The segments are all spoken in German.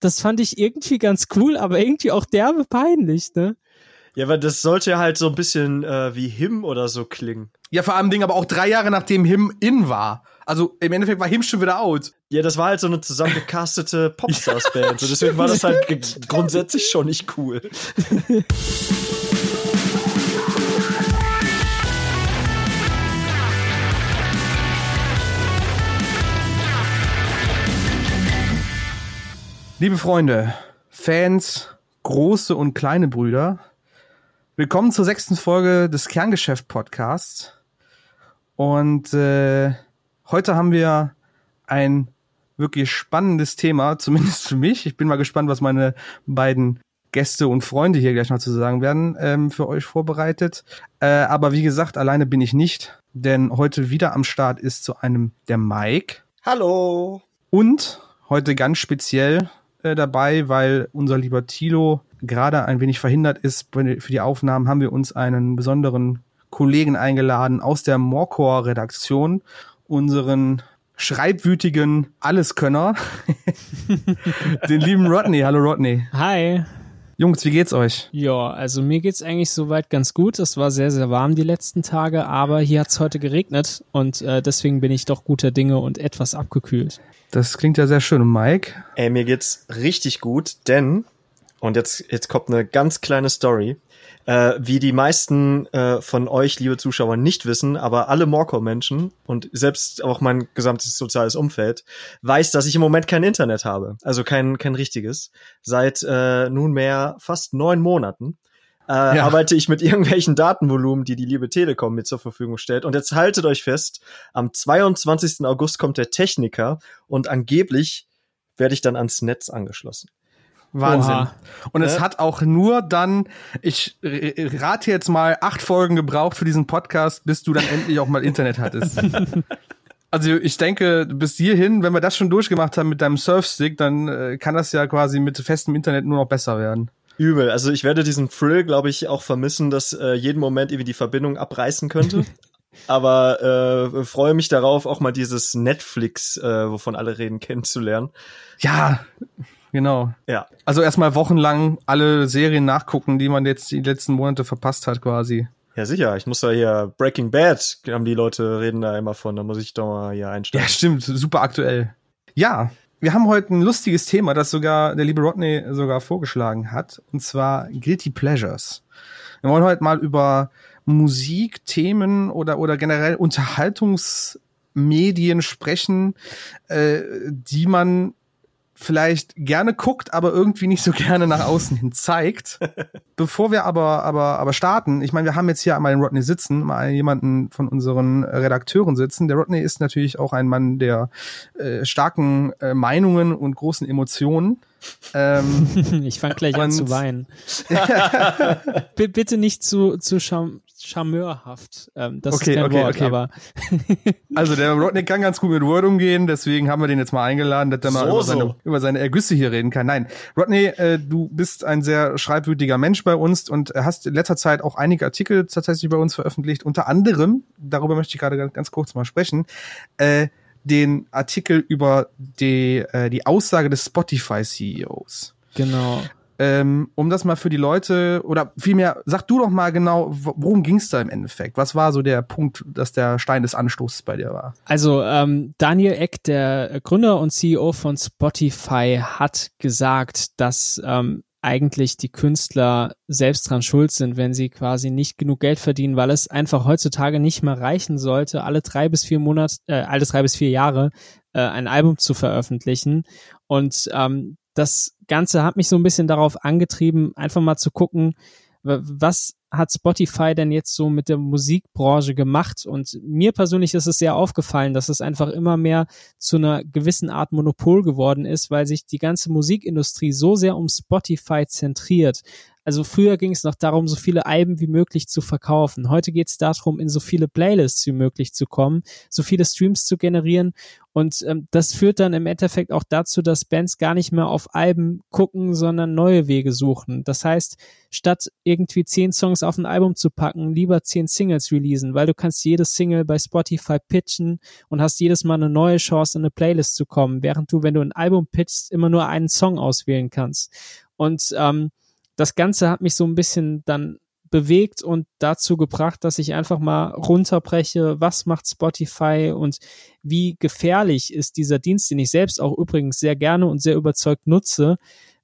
das fand ich irgendwie ganz cool, aber irgendwie auch derbe peinlich, ne? Ja, aber das sollte halt so ein bisschen äh, wie Him oder so klingen. Ja, vor allem Ding, aber auch drei Jahre nachdem Him in war. Also im Endeffekt war Him schon wieder out. Ja, das war halt so eine zusammengecastete Popstars-Band. Deswegen war das halt grundsätzlich schon nicht cool. Liebe Freunde, Fans, große und kleine Brüder, willkommen zur sechsten Folge des Kerngeschäft Podcasts. Und äh, heute haben wir ein wirklich spannendes Thema, zumindest für mich. Ich bin mal gespannt, was meine beiden Gäste und Freunde hier gleich noch zu sagen werden, ähm, für euch vorbereitet. Äh, aber wie gesagt, alleine bin ich nicht, denn heute wieder am Start ist zu einem der Mike. Hallo. Und heute ganz speziell äh, dabei, weil unser lieber Tilo gerade ein wenig verhindert ist für die Aufnahmen, haben wir uns einen besonderen Kollegen eingeladen aus der Morcor-Redaktion, unseren schreibwütigen Alleskönner, den lieben Rodney. Hallo Rodney. Hi. Jungs, wie geht's euch? Ja, also mir geht's eigentlich soweit ganz gut. Es war sehr, sehr warm die letzten Tage, aber hier hat's heute geregnet und äh, deswegen bin ich doch guter Dinge und etwas abgekühlt. Das klingt ja sehr schön. Und Mike? Ey, mir geht's richtig gut, denn, und jetzt, jetzt kommt eine ganz kleine Story, äh, wie die meisten äh, von euch, liebe Zuschauer, nicht wissen, aber alle Morcor-Menschen und selbst auch mein gesamtes soziales Umfeld weiß, dass ich im Moment kein Internet habe. Also kein, kein richtiges. Seit äh, nunmehr fast neun Monaten. Äh, ja. arbeite ich mit irgendwelchen Datenvolumen, die die liebe Telekom mir zur Verfügung stellt. Und jetzt haltet euch fest, am 22. August kommt der Techniker und angeblich werde ich dann ans Netz angeschlossen. Wahnsinn. Oha. Und es hat auch nur dann, ich rate jetzt mal, acht Folgen gebraucht für diesen Podcast, bis du dann endlich auch mal Internet hattest. also ich denke, bis hierhin, wenn wir das schon durchgemacht haben mit deinem Surfstick, dann äh, kann das ja quasi mit festem Internet nur noch besser werden. Übel. Also ich werde diesen Thrill, glaube ich, auch vermissen, dass äh, jeden Moment irgendwie die Verbindung abreißen könnte. Aber äh, freue mich darauf, auch mal dieses Netflix, äh, wovon alle reden, kennenzulernen. Ja, genau. Ja. Also erstmal wochenlang alle Serien nachgucken, die man jetzt die letzten Monate verpasst hat, quasi. Ja, sicher. Ich muss da hier Breaking Bad, haben die Leute reden da immer von, da muss ich doch mal hier einsteigen. Ja, stimmt, super aktuell. Ja, wir haben heute ein lustiges Thema, das sogar der liebe Rodney sogar vorgeschlagen hat, und zwar Guilty Pleasures. Wir wollen heute mal über Musik, Themen oder, oder generell Unterhaltungsmedien sprechen, äh, die man vielleicht gerne guckt, aber irgendwie nicht so gerne nach außen hin zeigt. Bevor wir aber, aber, aber starten, ich meine, wir haben jetzt hier einmal den Rodney sitzen, mal jemanden von unseren Redakteuren sitzen. Der Rodney ist natürlich auch ein Mann der äh, starken äh, Meinungen und großen Emotionen. Ähm, ich fange gleich an zu weinen. Bitte nicht zu, zu scham charmeurhaft. Ähm, das okay, ist kein okay, Wort, okay. aber. also der Rodney kann ganz gut mit Word umgehen, deswegen haben wir den jetzt mal eingeladen, dass er so, mal über, seine, über seine Ergüsse hier reden kann. Nein, Rodney, äh, du bist ein sehr schreibwütiger Mensch bei uns und hast in letzter Zeit auch einige Artikel tatsächlich bei uns veröffentlicht. Unter anderem, darüber möchte ich gerade ganz kurz mal sprechen, äh, den Artikel über die, äh, die Aussage des Spotify-CEOs. Genau. Ähm, um das mal für die Leute, oder vielmehr, sag du doch mal genau, worum ging es da im Endeffekt? Was war so der Punkt, dass der Stein des Anstoßes bei dir war? Also ähm, Daniel Eck, der Gründer und CEO von Spotify, hat gesagt, dass ähm, eigentlich die Künstler selbst dran schuld sind, wenn sie quasi nicht genug Geld verdienen, weil es einfach heutzutage nicht mehr reichen sollte, alle drei bis vier Monate, äh, alle drei bis vier Jahre äh, ein Album zu veröffentlichen. Und ähm, das Ganze hat mich so ein bisschen darauf angetrieben, einfach mal zu gucken, was hat Spotify denn jetzt so mit der Musikbranche gemacht? Und mir persönlich ist es sehr aufgefallen, dass es einfach immer mehr zu einer gewissen Art Monopol geworden ist, weil sich die ganze Musikindustrie so sehr um Spotify zentriert. Also früher ging es noch darum, so viele Alben wie möglich zu verkaufen. Heute geht es darum, in so viele Playlists wie möglich zu kommen, so viele Streams zu generieren. Und ähm, das führt dann im Endeffekt auch dazu, dass Bands gar nicht mehr auf Alben gucken, sondern neue Wege suchen. Das heißt, statt irgendwie zehn Songs auf ein Album zu packen, lieber zehn Singles releasen, weil du kannst jedes Single bei Spotify pitchen und hast jedes Mal eine neue Chance, in eine Playlist zu kommen, während du, wenn du ein Album pitchst, immer nur einen Song auswählen kannst. Und ähm, das Ganze hat mich so ein bisschen dann bewegt und dazu gebracht, dass ich einfach mal runterbreche, was macht Spotify und wie gefährlich ist dieser Dienst, den ich selbst auch übrigens sehr gerne und sehr überzeugt nutze,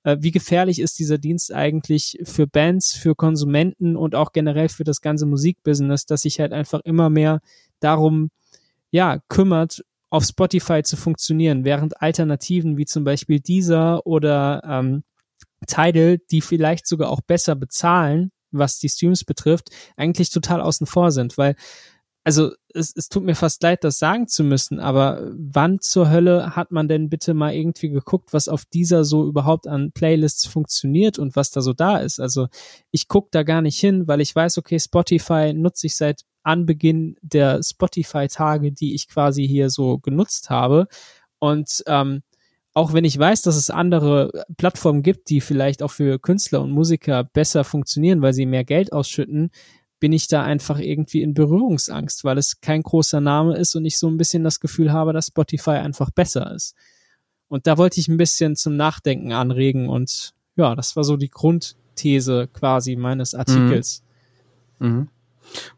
äh, wie gefährlich ist dieser Dienst eigentlich für Bands, für Konsumenten und auch generell für das ganze Musikbusiness, dass sich halt einfach immer mehr darum, ja, kümmert, auf Spotify zu funktionieren, während Alternativen wie zum Beispiel dieser oder ähm, Tidal, die vielleicht sogar auch besser bezahlen, was die Streams betrifft, eigentlich total außen vor sind, weil also es, es tut mir fast leid, das sagen zu müssen, aber wann zur Hölle hat man denn bitte mal irgendwie geguckt, was auf dieser so überhaupt an Playlists funktioniert und was da so da ist? Also ich guck da gar nicht hin, weil ich weiß, okay, Spotify nutze ich seit Anbeginn der Spotify-Tage, die ich quasi hier so genutzt habe. Und ähm, auch wenn ich weiß, dass es andere Plattformen gibt, die vielleicht auch für Künstler und Musiker besser funktionieren, weil sie mehr Geld ausschütten, bin ich da einfach irgendwie in Berührungsangst, weil es kein großer Name ist und ich so ein bisschen das Gefühl habe, dass Spotify einfach besser ist. Und da wollte ich ein bisschen zum Nachdenken anregen und ja, das war so die Grundthese quasi meines Artikels. Mhm. Mhm.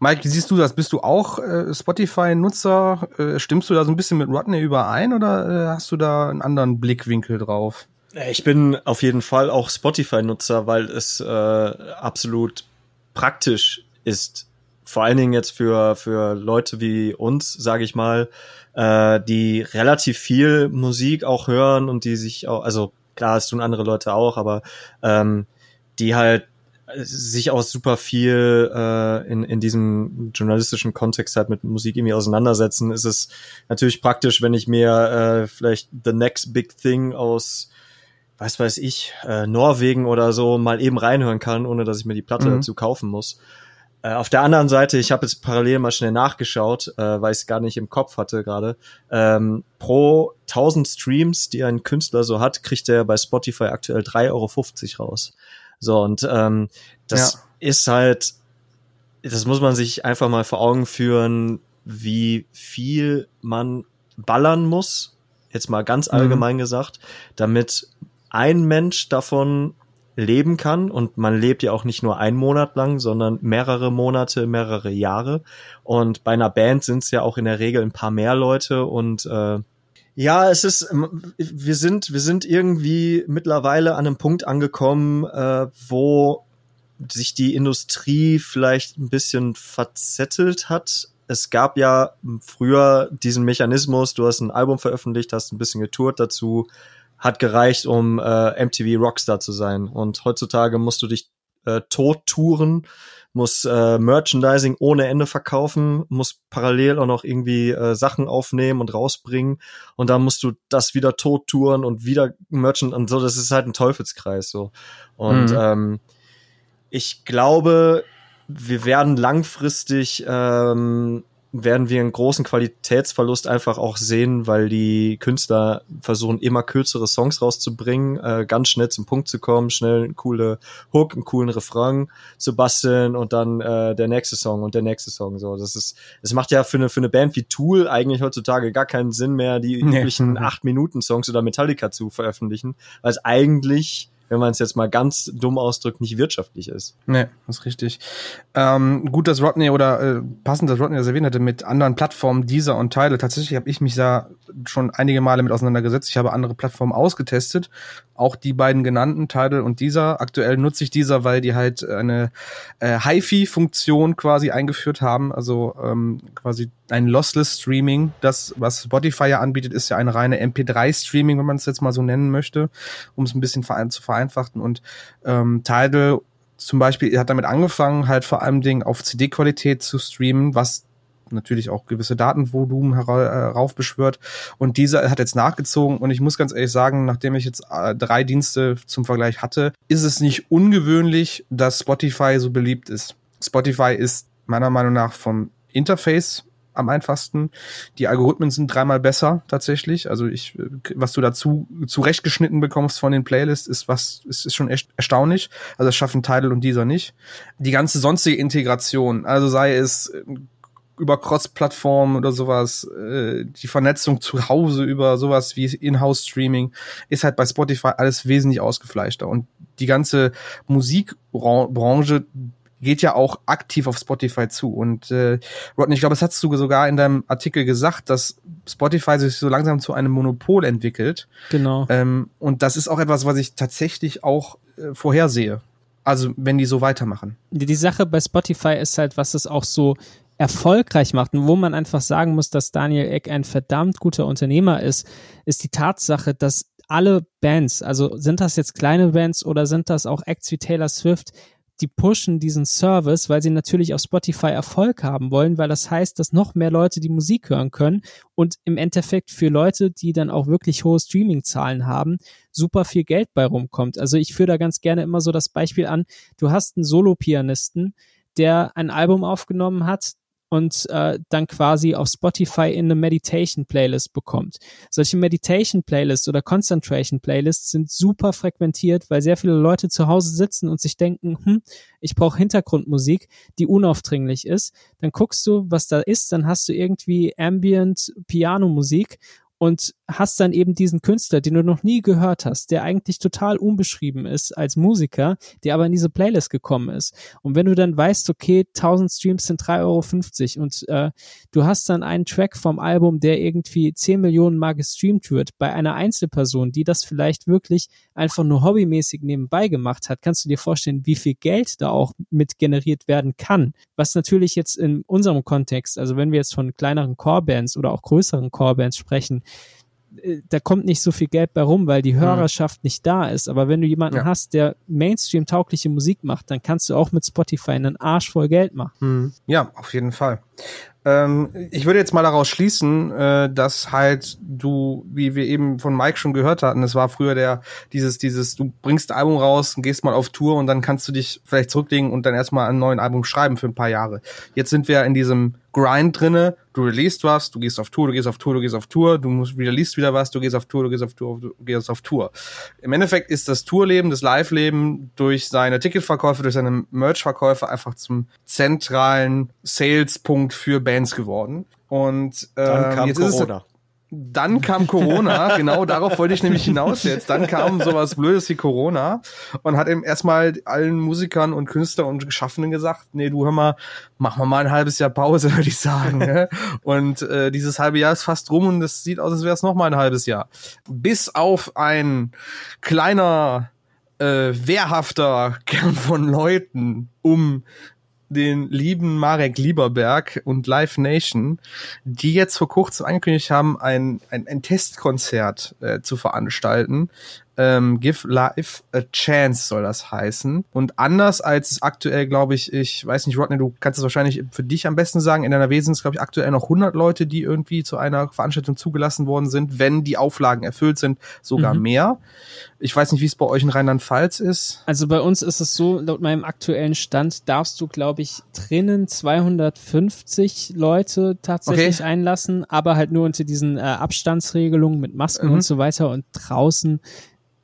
Mike, siehst du das? Bist du auch äh, Spotify-Nutzer? Äh, stimmst du da so ein bisschen mit Rodney überein oder äh, hast du da einen anderen Blickwinkel drauf? Ich bin auf jeden Fall auch Spotify-Nutzer, weil es äh, absolut praktisch ist. Vor allen Dingen jetzt für, für Leute wie uns, sage ich mal, äh, die relativ viel Musik auch hören und die sich auch, also klar, es tun andere Leute auch, aber ähm, die halt sich auch super viel äh, in, in diesem journalistischen Kontext halt mit Musik irgendwie auseinandersetzen, ist es natürlich praktisch, wenn ich mir äh, vielleicht The Next Big Thing aus was weiß ich, äh, Norwegen oder so mal eben reinhören kann, ohne dass ich mir die Platte mhm. dazu kaufen muss. Äh, auf der anderen Seite, ich habe jetzt parallel mal schnell nachgeschaut, äh, weil ich es gar nicht im Kopf hatte gerade. Ähm, pro 1000 Streams, die ein Künstler so hat, kriegt er bei Spotify aktuell 3,50 Euro raus. So, und ähm, das ja. ist halt, das muss man sich einfach mal vor Augen führen, wie viel man ballern muss, jetzt mal ganz mhm. allgemein mhm. gesagt, damit ein Mensch davon leben kann und man lebt ja auch nicht nur einen Monat lang, sondern mehrere Monate, mehrere Jahre und bei einer Band sind es ja auch in der Regel ein paar mehr Leute und äh, ja, es ist, ähm, wir sind, wir sind irgendwie mittlerweile an einem Punkt angekommen, äh, wo sich die Industrie vielleicht ein bisschen verzettelt hat. Es gab ja früher diesen Mechanismus, du hast ein Album veröffentlicht, hast ein bisschen getourt dazu, hat gereicht, um äh, MTV Rockstar zu sein. Und heutzutage musst du dich äh, tot touren, muss äh, Merchandising ohne Ende verkaufen, muss parallel auch noch irgendwie äh, Sachen aufnehmen und rausbringen und dann musst du das wieder tot touren und wieder Merchand und so, das ist halt ein Teufelskreis so. Und mhm. ähm, ich glaube, wir werden langfristig ähm, werden wir einen großen Qualitätsverlust einfach auch sehen, weil die Künstler versuchen immer kürzere Songs rauszubringen, äh, ganz schnell zum Punkt zu kommen, schnell eine coole Hook, einen coolen Refrain zu basteln und dann äh, der nächste Song und der nächste Song. So, das ist, es macht ja für eine für eine Band wie Tool eigentlich heutzutage gar keinen Sinn mehr, die nee. üblichen acht Minuten Songs oder Metallica zu veröffentlichen, weil es eigentlich wenn man es jetzt mal ganz dumm ausdrückt, nicht wirtschaftlich ist. Nee, das ist richtig. Ähm, gut, dass Rodney oder äh, passend, dass Rodney das erwähnt hatte, mit anderen Plattformen, dieser und Teile. Tatsächlich habe ich mich da schon einige Male mit auseinandergesetzt. Ich habe andere Plattformen ausgetestet, auch die beiden genannten, Tidal und dieser. Aktuell nutze ich dieser, weil die halt eine äh, HiFi-Funktion quasi eingeführt haben, also ähm, quasi ein Lossless Streaming. Das, was Spotify ja anbietet, ist ja eine reine MP3-Streaming, wenn man es jetzt mal so nennen möchte, um es ein bisschen zu vereinfachen und ähm, Tidal zum Beispiel hat damit angefangen, halt vor allem Dingen auf CD-Qualität zu streamen, was natürlich auch gewisse Datenvolumen heraufbeschwört. Äh, und dieser hat jetzt nachgezogen. Und ich muss ganz ehrlich sagen, nachdem ich jetzt äh, drei Dienste zum Vergleich hatte, ist es nicht ungewöhnlich, dass Spotify so beliebt ist. Spotify ist meiner Meinung nach vom Interface am einfachsten. Die Algorithmen sind dreimal besser tatsächlich. Also ich, was du dazu zurechtgeschnitten bekommst von den Playlists, ist was, ist, ist schon echt erstaunlich. Also das schaffen Tidal und dieser nicht. Die ganze sonstige Integration, also sei es äh, über Cross-Plattform oder sowas, äh, die Vernetzung zu Hause über sowas wie In-House-Streaming ist halt bei Spotify alles wesentlich ausgefleischter. Und die ganze Musikbranche geht ja auch aktiv auf Spotify zu. Und äh, Rodney, ich glaube, das hast du sogar in deinem Artikel gesagt, dass Spotify sich so langsam zu einem Monopol entwickelt. Genau. Ähm, und das ist auch etwas, was ich tatsächlich auch äh, vorhersehe. Also wenn die so weitermachen. Die, die Sache bei Spotify ist halt, was es auch so erfolgreich macht und wo man einfach sagen muss, dass Daniel Eck ein verdammt guter Unternehmer ist, ist die Tatsache, dass alle Bands, also sind das jetzt kleine Bands oder sind das auch Acts wie Taylor Swift, die pushen diesen Service, weil sie natürlich auf Spotify Erfolg haben wollen, weil das heißt, dass noch mehr Leute die Musik hören können und im Endeffekt für Leute, die dann auch wirklich hohe Streaming-Zahlen haben, super viel Geld bei rumkommt. Also ich führe da ganz gerne immer so das Beispiel an, du hast einen Solo-Pianisten, der ein Album aufgenommen hat, und äh, dann quasi auf Spotify in eine Meditation Playlist bekommt. Solche Meditation Playlists oder Concentration Playlists sind super frequentiert, weil sehr viele Leute zu Hause sitzen und sich denken, hm, ich brauche Hintergrundmusik, die unaufdringlich ist. Dann guckst du, was da ist, dann hast du irgendwie Ambient Piano Musik und hast dann eben diesen Künstler, den du noch nie gehört hast, der eigentlich total unbeschrieben ist als Musiker, der aber in diese Playlist gekommen ist. Und wenn du dann weißt, okay, 1000 Streams sind 3,50 Euro und äh, du hast dann einen Track vom Album, der irgendwie 10 Millionen Mal gestreamt wird, bei einer Einzelperson, die das vielleicht wirklich einfach nur hobbymäßig nebenbei gemacht hat, kannst du dir vorstellen, wie viel Geld da auch mit generiert werden kann. Was natürlich jetzt in unserem Kontext, also wenn wir jetzt von kleineren Core-Bands oder auch größeren Core-Bands sprechen, da kommt nicht so viel Geld bei rum, weil die mhm. Hörerschaft mhm. nicht da ist. Aber wenn du jemanden ja. hast, der Mainstream-taugliche Musik macht, dann kannst du auch mit Spotify einen Arsch voll Geld machen. Mhm. Ja, auf jeden Fall. Ähm, ich würde jetzt mal daraus schließen, äh, dass halt du, wie wir eben von Mike schon gehört hatten, es war früher der, dieses, dieses, du bringst ein Album raus und gehst mal auf Tour und dann kannst du dich vielleicht zurücklegen und dann erstmal ein neues Album schreiben für ein paar Jahre. Jetzt sind wir in diesem Grind drinne, du released was, du gehst auf Tour, du gehst auf Tour, du gehst auf Tour, du musst released wieder was, du gehst auf Tour, du gehst auf Tour, du gehst auf Tour. Im Endeffekt ist das Tourleben, das Live-Leben durch seine Ticketverkäufe, durch seine Merch-Verkäufe einfach zum zentralen Sales-Punkt für Bands geworden. Und ähm, dann kam jetzt Corona. Ist es, dann kam Corona, genau darauf wollte ich nämlich hinaus jetzt. Dann kam sowas Blödes wie Corona und hat eben erstmal allen Musikern und Künstlern und Geschaffenen gesagt, nee, du hör mal, mach mal mal ein halbes Jahr Pause, würde ich sagen. Ne? und äh, dieses halbe Jahr ist fast rum und es sieht aus, als wäre es noch mal ein halbes Jahr. Bis auf ein kleiner äh, wehrhafter Kern von Leuten um den lieben Marek Lieberberg und Live Nation, die jetzt vor kurzem angekündigt haben, ein, ein, ein Testkonzert äh, zu veranstalten ähm, Give Life a Chance soll das heißen. Und anders als es aktuell, glaube ich, ich weiß nicht, Rodney, du kannst es wahrscheinlich für dich am besten sagen, in deiner Wesen ist, glaube ich, aktuell noch 100 Leute, die irgendwie zu einer Veranstaltung zugelassen worden sind, wenn die Auflagen erfüllt sind, sogar mhm. mehr. Ich weiß nicht, wie es bei euch in Rheinland-Pfalz ist. Also bei uns ist es so, laut meinem aktuellen Stand darfst du, glaube ich, drinnen 250 Leute tatsächlich okay. einlassen, aber halt nur unter diesen äh, Abstandsregelungen mit Masken mhm. und so weiter und draußen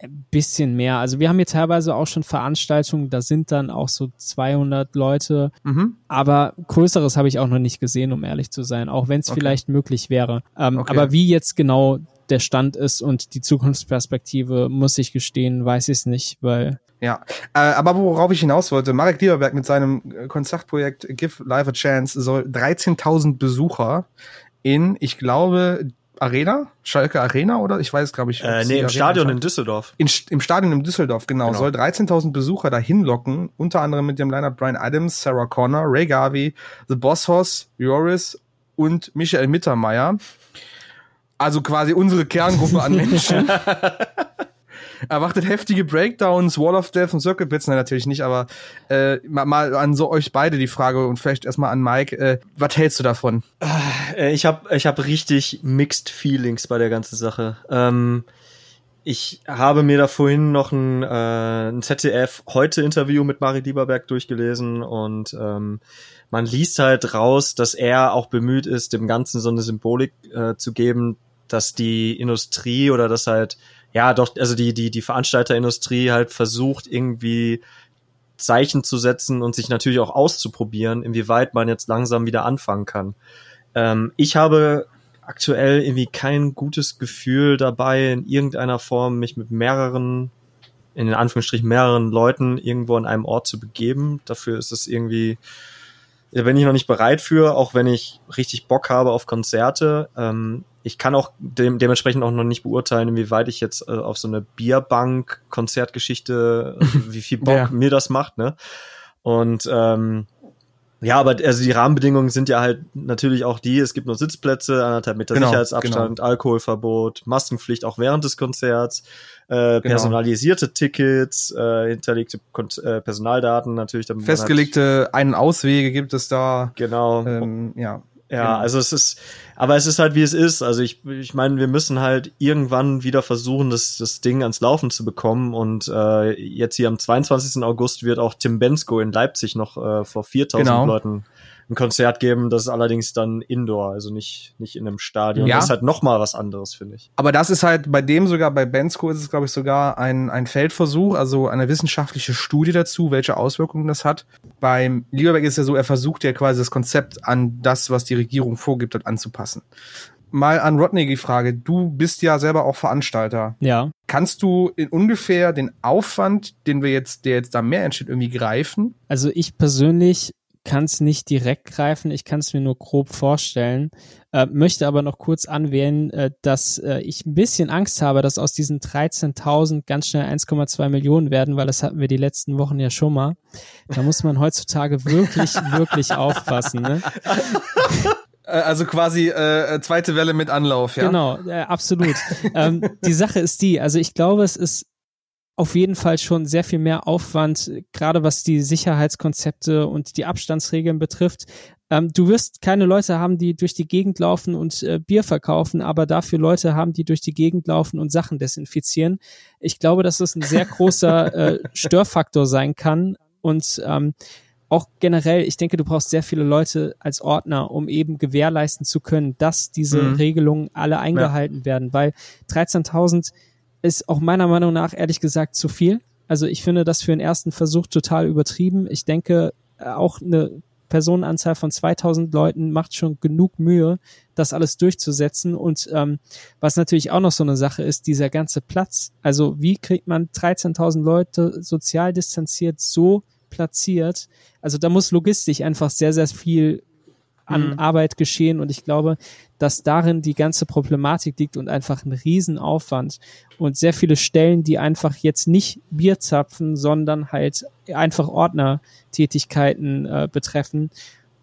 ein bisschen mehr. Also wir haben hier teilweise auch schon Veranstaltungen, da sind dann auch so 200 Leute, mhm. aber größeres habe ich auch noch nicht gesehen, um ehrlich zu sein, auch wenn es okay. vielleicht möglich wäre. Ähm, okay. Aber wie jetzt genau der Stand ist und die Zukunftsperspektive, muss ich gestehen, weiß ich es nicht, weil ja, äh, aber worauf ich hinaus wollte, Marek Lieberberg mit seinem äh, Konzertprojekt Give Life a Chance soll 13.000 Besucher in, ich glaube, Arena? Schalke Arena oder? Ich weiß, glaube ich. Äh, nee, im Stadion in Düsseldorf. In, Im Stadion in Düsseldorf, genau. genau. Soll 13.000 Besucher dahin locken, unter anderem mit dem Lineup Brian Adams, Sarah Connor, Ray Garvey, The Boss Hoss, Joris und Michael Mittermeier. Also quasi unsere Kerngruppe an Menschen. erwartet heftige Breakdowns, Wall of Death und Circle Pits, nein, natürlich nicht, aber äh, mal, mal an so euch beide die Frage und vielleicht erstmal an Mike, äh, was hältst du davon? Äh, ich habe ich hab richtig mixed feelings bei der ganzen Sache. Ähm, ich habe mir da vorhin noch ein, äh, ein ZDF-Heute-Interview mit Marit Lieberberg durchgelesen und ähm, man liest halt raus, dass er auch bemüht ist, dem Ganzen so eine Symbolik äh, zu geben, dass die Industrie oder das halt, ja doch, also die, die, die Veranstalterindustrie halt versucht, irgendwie Zeichen zu setzen und sich natürlich auch auszuprobieren, inwieweit man jetzt langsam wieder anfangen kann. Ähm, ich habe aktuell irgendwie kein gutes Gefühl dabei, in irgendeiner Form mich mit mehreren, in Anführungsstrichen mehreren Leuten irgendwo an einem Ort zu begeben. Dafür ist es irgendwie, da bin ich noch nicht bereit für, auch wenn ich richtig Bock habe auf Konzerte. Ähm, ich kann auch dem, dementsprechend auch noch nicht beurteilen, inwieweit ich jetzt äh, auf so eine Bierbank-Konzertgeschichte, also wie viel Bock ja. mir das macht, ne? Und ähm, ja, aber also die Rahmenbedingungen sind ja halt natürlich auch die, es gibt nur Sitzplätze, anderthalb Meter genau, Sicherheitsabstand, genau. Alkoholverbot, Maskenpflicht auch während des Konzerts, äh, genau. personalisierte Tickets, äh, hinterlegte Kon äh, Personaldaten natürlich. Damit Festgelegte Ein- und Auswege gibt es da. Genau. Ähm, ja. Ja, genau. also es ist, aber es ist halt wie es ist. Also ich, ich meine, wir müssen halt irgendwann wieder versuchen, das, das Ding ans Laufen zu bekommen. Und äh, jetzt hier am 22. August wird auch Tim Bensko in Leipzig noch äh, vor 4000 genau. Leuten ein Konzert geben. Das ist allerdings dann Indoor, also nicht, nicht in einem Stadion. Ja. Das ist halt noch mal was anderes, finde ich. Aber das ist halt bei dem sogar, bei Bensko ist es, glaube ich, sogar ein, ein Feldversuch, also eine wissenschaftliche Studie dazu, welche Auswirkungen das hat. Beim Lieberberg ist ja so, er versucht ja quasi das Konzept an das, was die Regierung vorgibt, hat, anzupassen mal an Rodney die Frage. Du bist ja selber auch Veranstalter. Ja. Kannst du in ungefähr den Aufwand, den wir jetzt, der jetzt da mehr entsteht, irgendwie greifen? Also ich persönlich kann es nicht direkt greifen, ich kann es mir nur grob vorstellen, äh, möchte aber noch kurz anwählen, äh, dass äh, ich ein bisschen Angst habe, dass aus diesen 13.000 ganz schnell 1,2 Millionen werden, weil das hatten wir die letzten Wochen ja schon mal. Da muss man heutzutage wirklich, wirklich aufpassen. Ne? Äh, also quasi äh, zweite Welle mit Anlauf, ja. Genau, äh, absolut. ähm, die Sache ist die, also ich glaube, es ist auf jeden Fall schon sehr viel mehr Aufwand, gerade was die Sicherheitskonzepte und die Abstandsregeln betrifft. Ähm, du wirst keine Leute haben, die durch die Gegend laufen und äh, Bier verkaufen, aber dafür Leute haben, die durch die Gegend laufen und Sachen desinfizieren. Ich glaube, dass das ein sehr großer äh, Störfaktor sein kann und ähm, auch generell, ich denke, du brauchst sehr viele Leute als Ordner, um eben gewährleisten zu können, dass diese mhm. Regelungen alle eingehalten ja. werden, weil 13.000 ist auch meiner Meinung nach ehrlich gesagt zu viel. Also ich finde das für den ersten Versuch total übertrieben. Ich denke, äh, auch eine Personenanzahl von 2000 Leuten macht schon genug Mühe, das alles durchzusetzen. Und ähm, was natürlich auch noch so eine Sache ist, dieser ganze Platz. Also wie kriegt man 13.000 Leute sozial distanziert so platziert? Also da muss logistisch einfach sehr, sehr viel an mhm. Arbeit geschehen und ich glaube, dass darin die ganze Problematik liegt und einfach ein Riesenaufwand und sehr viele Stellen, die einfach jetzt nicht Bier zapfen, sondern halt einfach Ordnertätigkeiten äh, betreffen.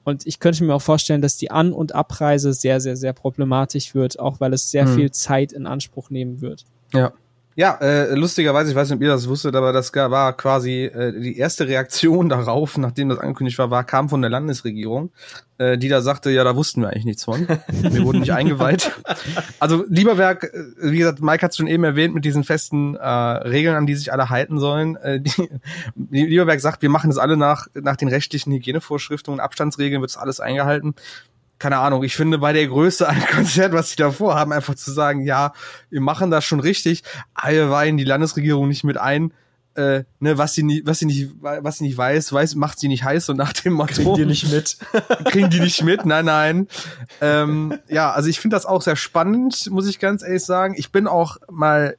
Und ich könnte mir auch vorstellen, dass die An- und Abreise sehr, sehr, sehr problematisch wird, auch weil es sehr mhm. viel Zeit in Anspruch nehmen wird. Ja. Ja, äh, lustigerweise, ich weiß nicht, ob ihr das wusstet, aber das war quasi äh, die erste Reaktion darauf, nachdem das angekündigt war, war kam von der Landesregierung, äh, die da sagte, ja, da wussten wir eigentlich nichts von. wir wurden nicht eingeweiht. Also Lieberberg, äh, wie gesagt, Mike hat es schon eben erwähnt, mit diesen festen äh, Regeln, an die sich alle halten sollen. Äh, die, Lieberberg sagt, wir machen das alle nach, nach den rechtlichen Hygienevorschriften und Abstandsregeln, wird das alles eingehalten keine Ahnung, ich finde bei der Größe ein Konzert, was sie davor haben, einfach zu sagen, ja, wir machen das schon richtig, alle weihen die Landesregierung nicht mit ein, äh, ne, was sie nicht, was sie nicht, was sie nicht weiß, weiß, macht sie nicht heiß und nach dem Motto. Kriegen die nicht mit. kriegen die nicht mit, nein, nein. Ähm, ja, also ich finde das auch sehr spannend, muss ich ganz ehrlich sagen. Ich bin auch mal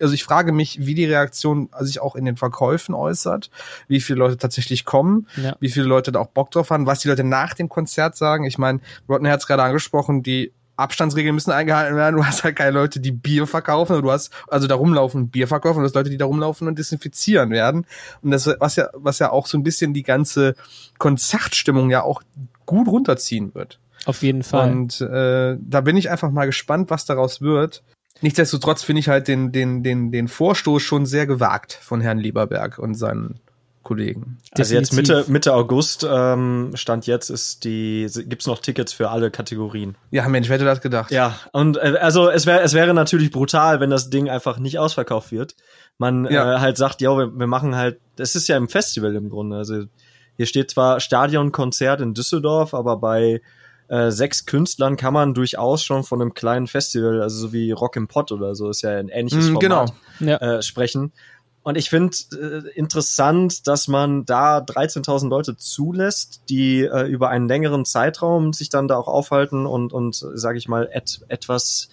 also ich frage mich, wie die Reaktion sich auch in den Verkäufen äußert, wie viele Leute tatsächlich kommen, ja. wie viele Leute da auch Bock drauf haben, was die Leute nach dem Konzert sagen. Ich meine, Rodney hat es gerade angesprochen, die Abstandsregeln müssen eingehalten werden. Du hast halt keine Leute, die Bier verkaufen, du hast also da rumlaufen Bier verkaufen, du hast Leute, die da rumlaufen und desinfizieren werden. Und das was ja was ja auch so ein bisschen die ganze Konzertstimmung ja auch gut runterziehen wird. Auf jeden Fall. Und äh, da bin ich einfach mal gespannt, was daraus wird. Nichtsdestotrotz finde ich halt den, den, den, den Vorstoß schon sehr gewagt von Herrn Lieberberg und seinen Kollegen. Also jetzt Mitte, Mitte August ähm, Stand jetzt ist die gibt's noch Tickets für alle Kategorien. Ja, Mensch, wer hätte das gedacht? Ja, und äh, also es wäre es wäre natürlich brutal, wenn das Ding einfach nicht ausverkauft wird. Man Ja. äh, halt sagt, ja, wir, wir machen halt, das ist ja im Festival im Grunde. Also hier steht zwar Stadionkonzert in Düsseldorf, aber bei äh, sechs Künstlern kann man durchaus schon von einem kleinen Festival, also so wie Rock im Pott oder so, ist ja ein ähnliches Mm, Format, Ja. äh, sprechen. Und ich finde äh, interessant, dass man da 13.000 Leute zulässt, die äh, über einen längeren Zeitraum sich dann da auch aufhalten und, und sage ich mal, et, etwas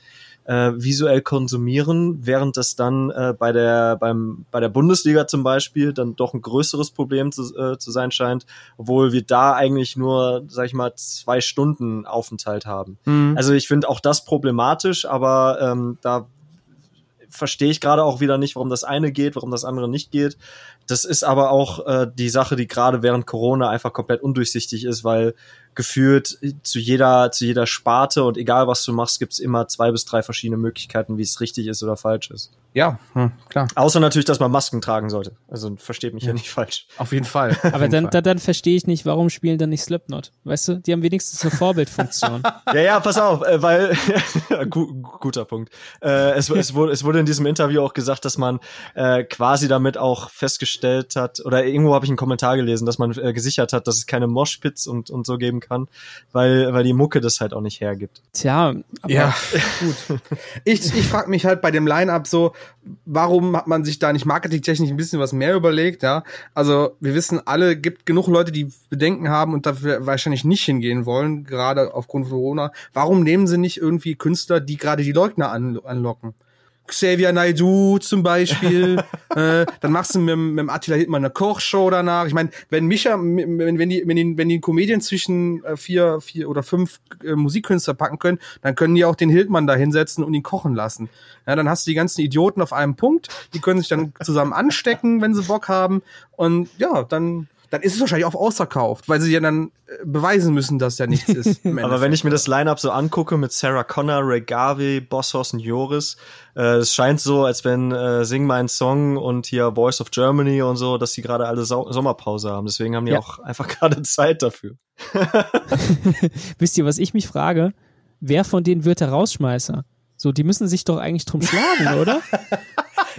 äh, visuell konsumieren, während das dann äh, bei der beim bei der Bundesliga zum Beispiel dann doch ein größeres Problem zu, äh, zu sein scheint, obwohl wir da eigentlich nur, sag ich mal, zwei Stunden Aufenthalt haben. Mhm. Also ich finde auch das problematisch, aber ähm, da verstehe ich gerade auch wieder nicht, warum das eine geht, warum das andere nicht geht. Das ist aber auch äh, die Sache, die gerade während Corona einfach komplett undurchsichtig ist, weil gefühlt zu jeder zu jeder Sparte und egal was du machst, gibt's immer zwei bis drei verschiedene Möglichkeiten, wie es richtig ist oder falsch ist. ja, hm, klar. Außer natürlich, dass man Masken tragen sollte. Also versteht mich ja, Ja. nicht falsch. Auf jeden Fall. Auf Aber jeden dann, Fall. dann, dann verstehe ich nicht, warum spielen dann nicht Slipknot? Weißt du, die haben wenigstens eine Vorbildfunktion. Ja, ja, pass auf, äh, weil gu guter Punkt. Äh, es, es, wurde, es wurde in diesem Interview auch gesagt, dass man äh, quasi damit auch festgestellt hat, oder irgendwo habe ich einen Kommentar gelesen, dass man äh, gesichert hat, dass es keine Moshpits und, und so geben kann, weil, weil die Mucke das halt auch nicht hergibt. Tja, aber Ja, gut. Ich, ich frage mich halt bei dem Line-Up so, warum hat man sich da nicht marketingtechnisch ein bisschen was mehr überlegt, ja? Also, wir wissen alle, gibt genug Leute, die Bedenken haben und dafür wahrscheinlich nicht hingehen wollen, gerade aufgrund von Corona. Warum nehmen sie nicht irgendwie Künstler, die gerade die Leugner an, anlocken? Xavier Naidoo zum Beispiel. äh, dann machst du mit, mit Attila Hildmann eine Kochshow danach. Ich meine, wenn Micha, wenn, wenn die, wenn die, wenn die Comedian zwischen äh, vier, vier oder fünf äh, Musikkünstler packen können, dann können die auch den Hildmann da hinsetzen und ihn kochen lassen. Ja, dann hast du die ganzen Idioten auf einem Punkt. Die können sich dann zusammen anstecken, wenn sie Bock haben. Und ja, dann, dann ist es wahrscheinlich auch ausverkauft, weil sie ja dann äh, beweisen müssen, dass ja nichts ist. Aber wenn ich mir das Line-Up so angucke mit Sarah Connor, Ray Garvey, Bosshaus und Joris, äh, es scheint so, als wenn äh, Sing mein Song und hier Voice of Germany und so, dass die gerade alle Sau Sommerpause haben. Deswegen haben die Ja. auch einfach gerade Zeit dafür. wisst ihr, was ich mich frage? Wer von denen wird der Rausschmeißer? So, die müssen sich doch eigentlich drum schlagen, oder?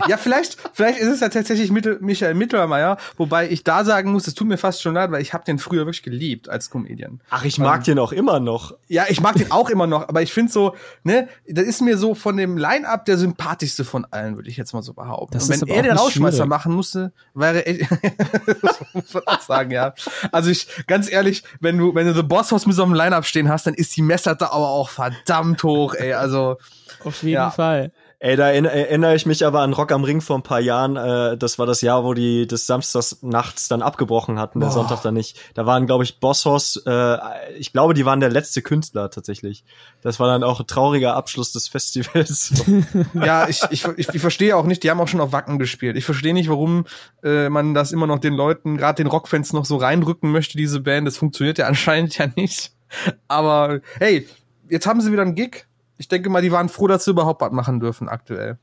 Ja, vielleicht, vielleicht ist es ja tatsächlich Mittel, Michael Mittermeier, wobei ich da sagen muss, es tut mir fast schon leid, weil ich habe den früher wirklich geliebt als Comedian. Ach, ich mag Ähm, den auch immer noch. Ja, ich mag den auch immer noch, aber ich finde so, ne, das ist mir so von dem Line-Up der sympathischste von allen, würde ich jetzt mal so behaupten. Das Und wenn er den Rausschmeißer machen musste, wäre echt, das muss man auch sagen, ja. Also ich, ganz ehrlich, wenn du, wenn du The Boss House mit so einem Line-Up stehen hast, dann ist die Messlatte aber auch verdammt hoch, ey, also. Auf jeden Ja. Fall. Ey, da erinner- erinnere ich mich aber an Rock am Ring vor ein paar Jahren. Äh, das war das Jahr, wo die des Samstags nachts dann abgebrochen hatten, der Boah. Sonntag dann nicht. Da waren, glaube ich, Bosshaus, äh, ich glaube, die waren der letzte Künstler tatsächlich. Das war dann auch ein trauriger Abschluss des Festivals. Ja, ich, ich, ich, ich verstehe auch nicht, die haben auch schon auf Wacken gespielt. Ich verstehe nicht, warum äh, man das immer noch den Leuten, gerade den Rockfans, noch so reindrücken möchte, diese Band. Das funktioniert ja anscheinend ja nicht. Aber hey, jetzt haben sie wieder einen Gig. Ich denke mal, die waren froh, dass sie überhaupt was machen dürfen aktuell.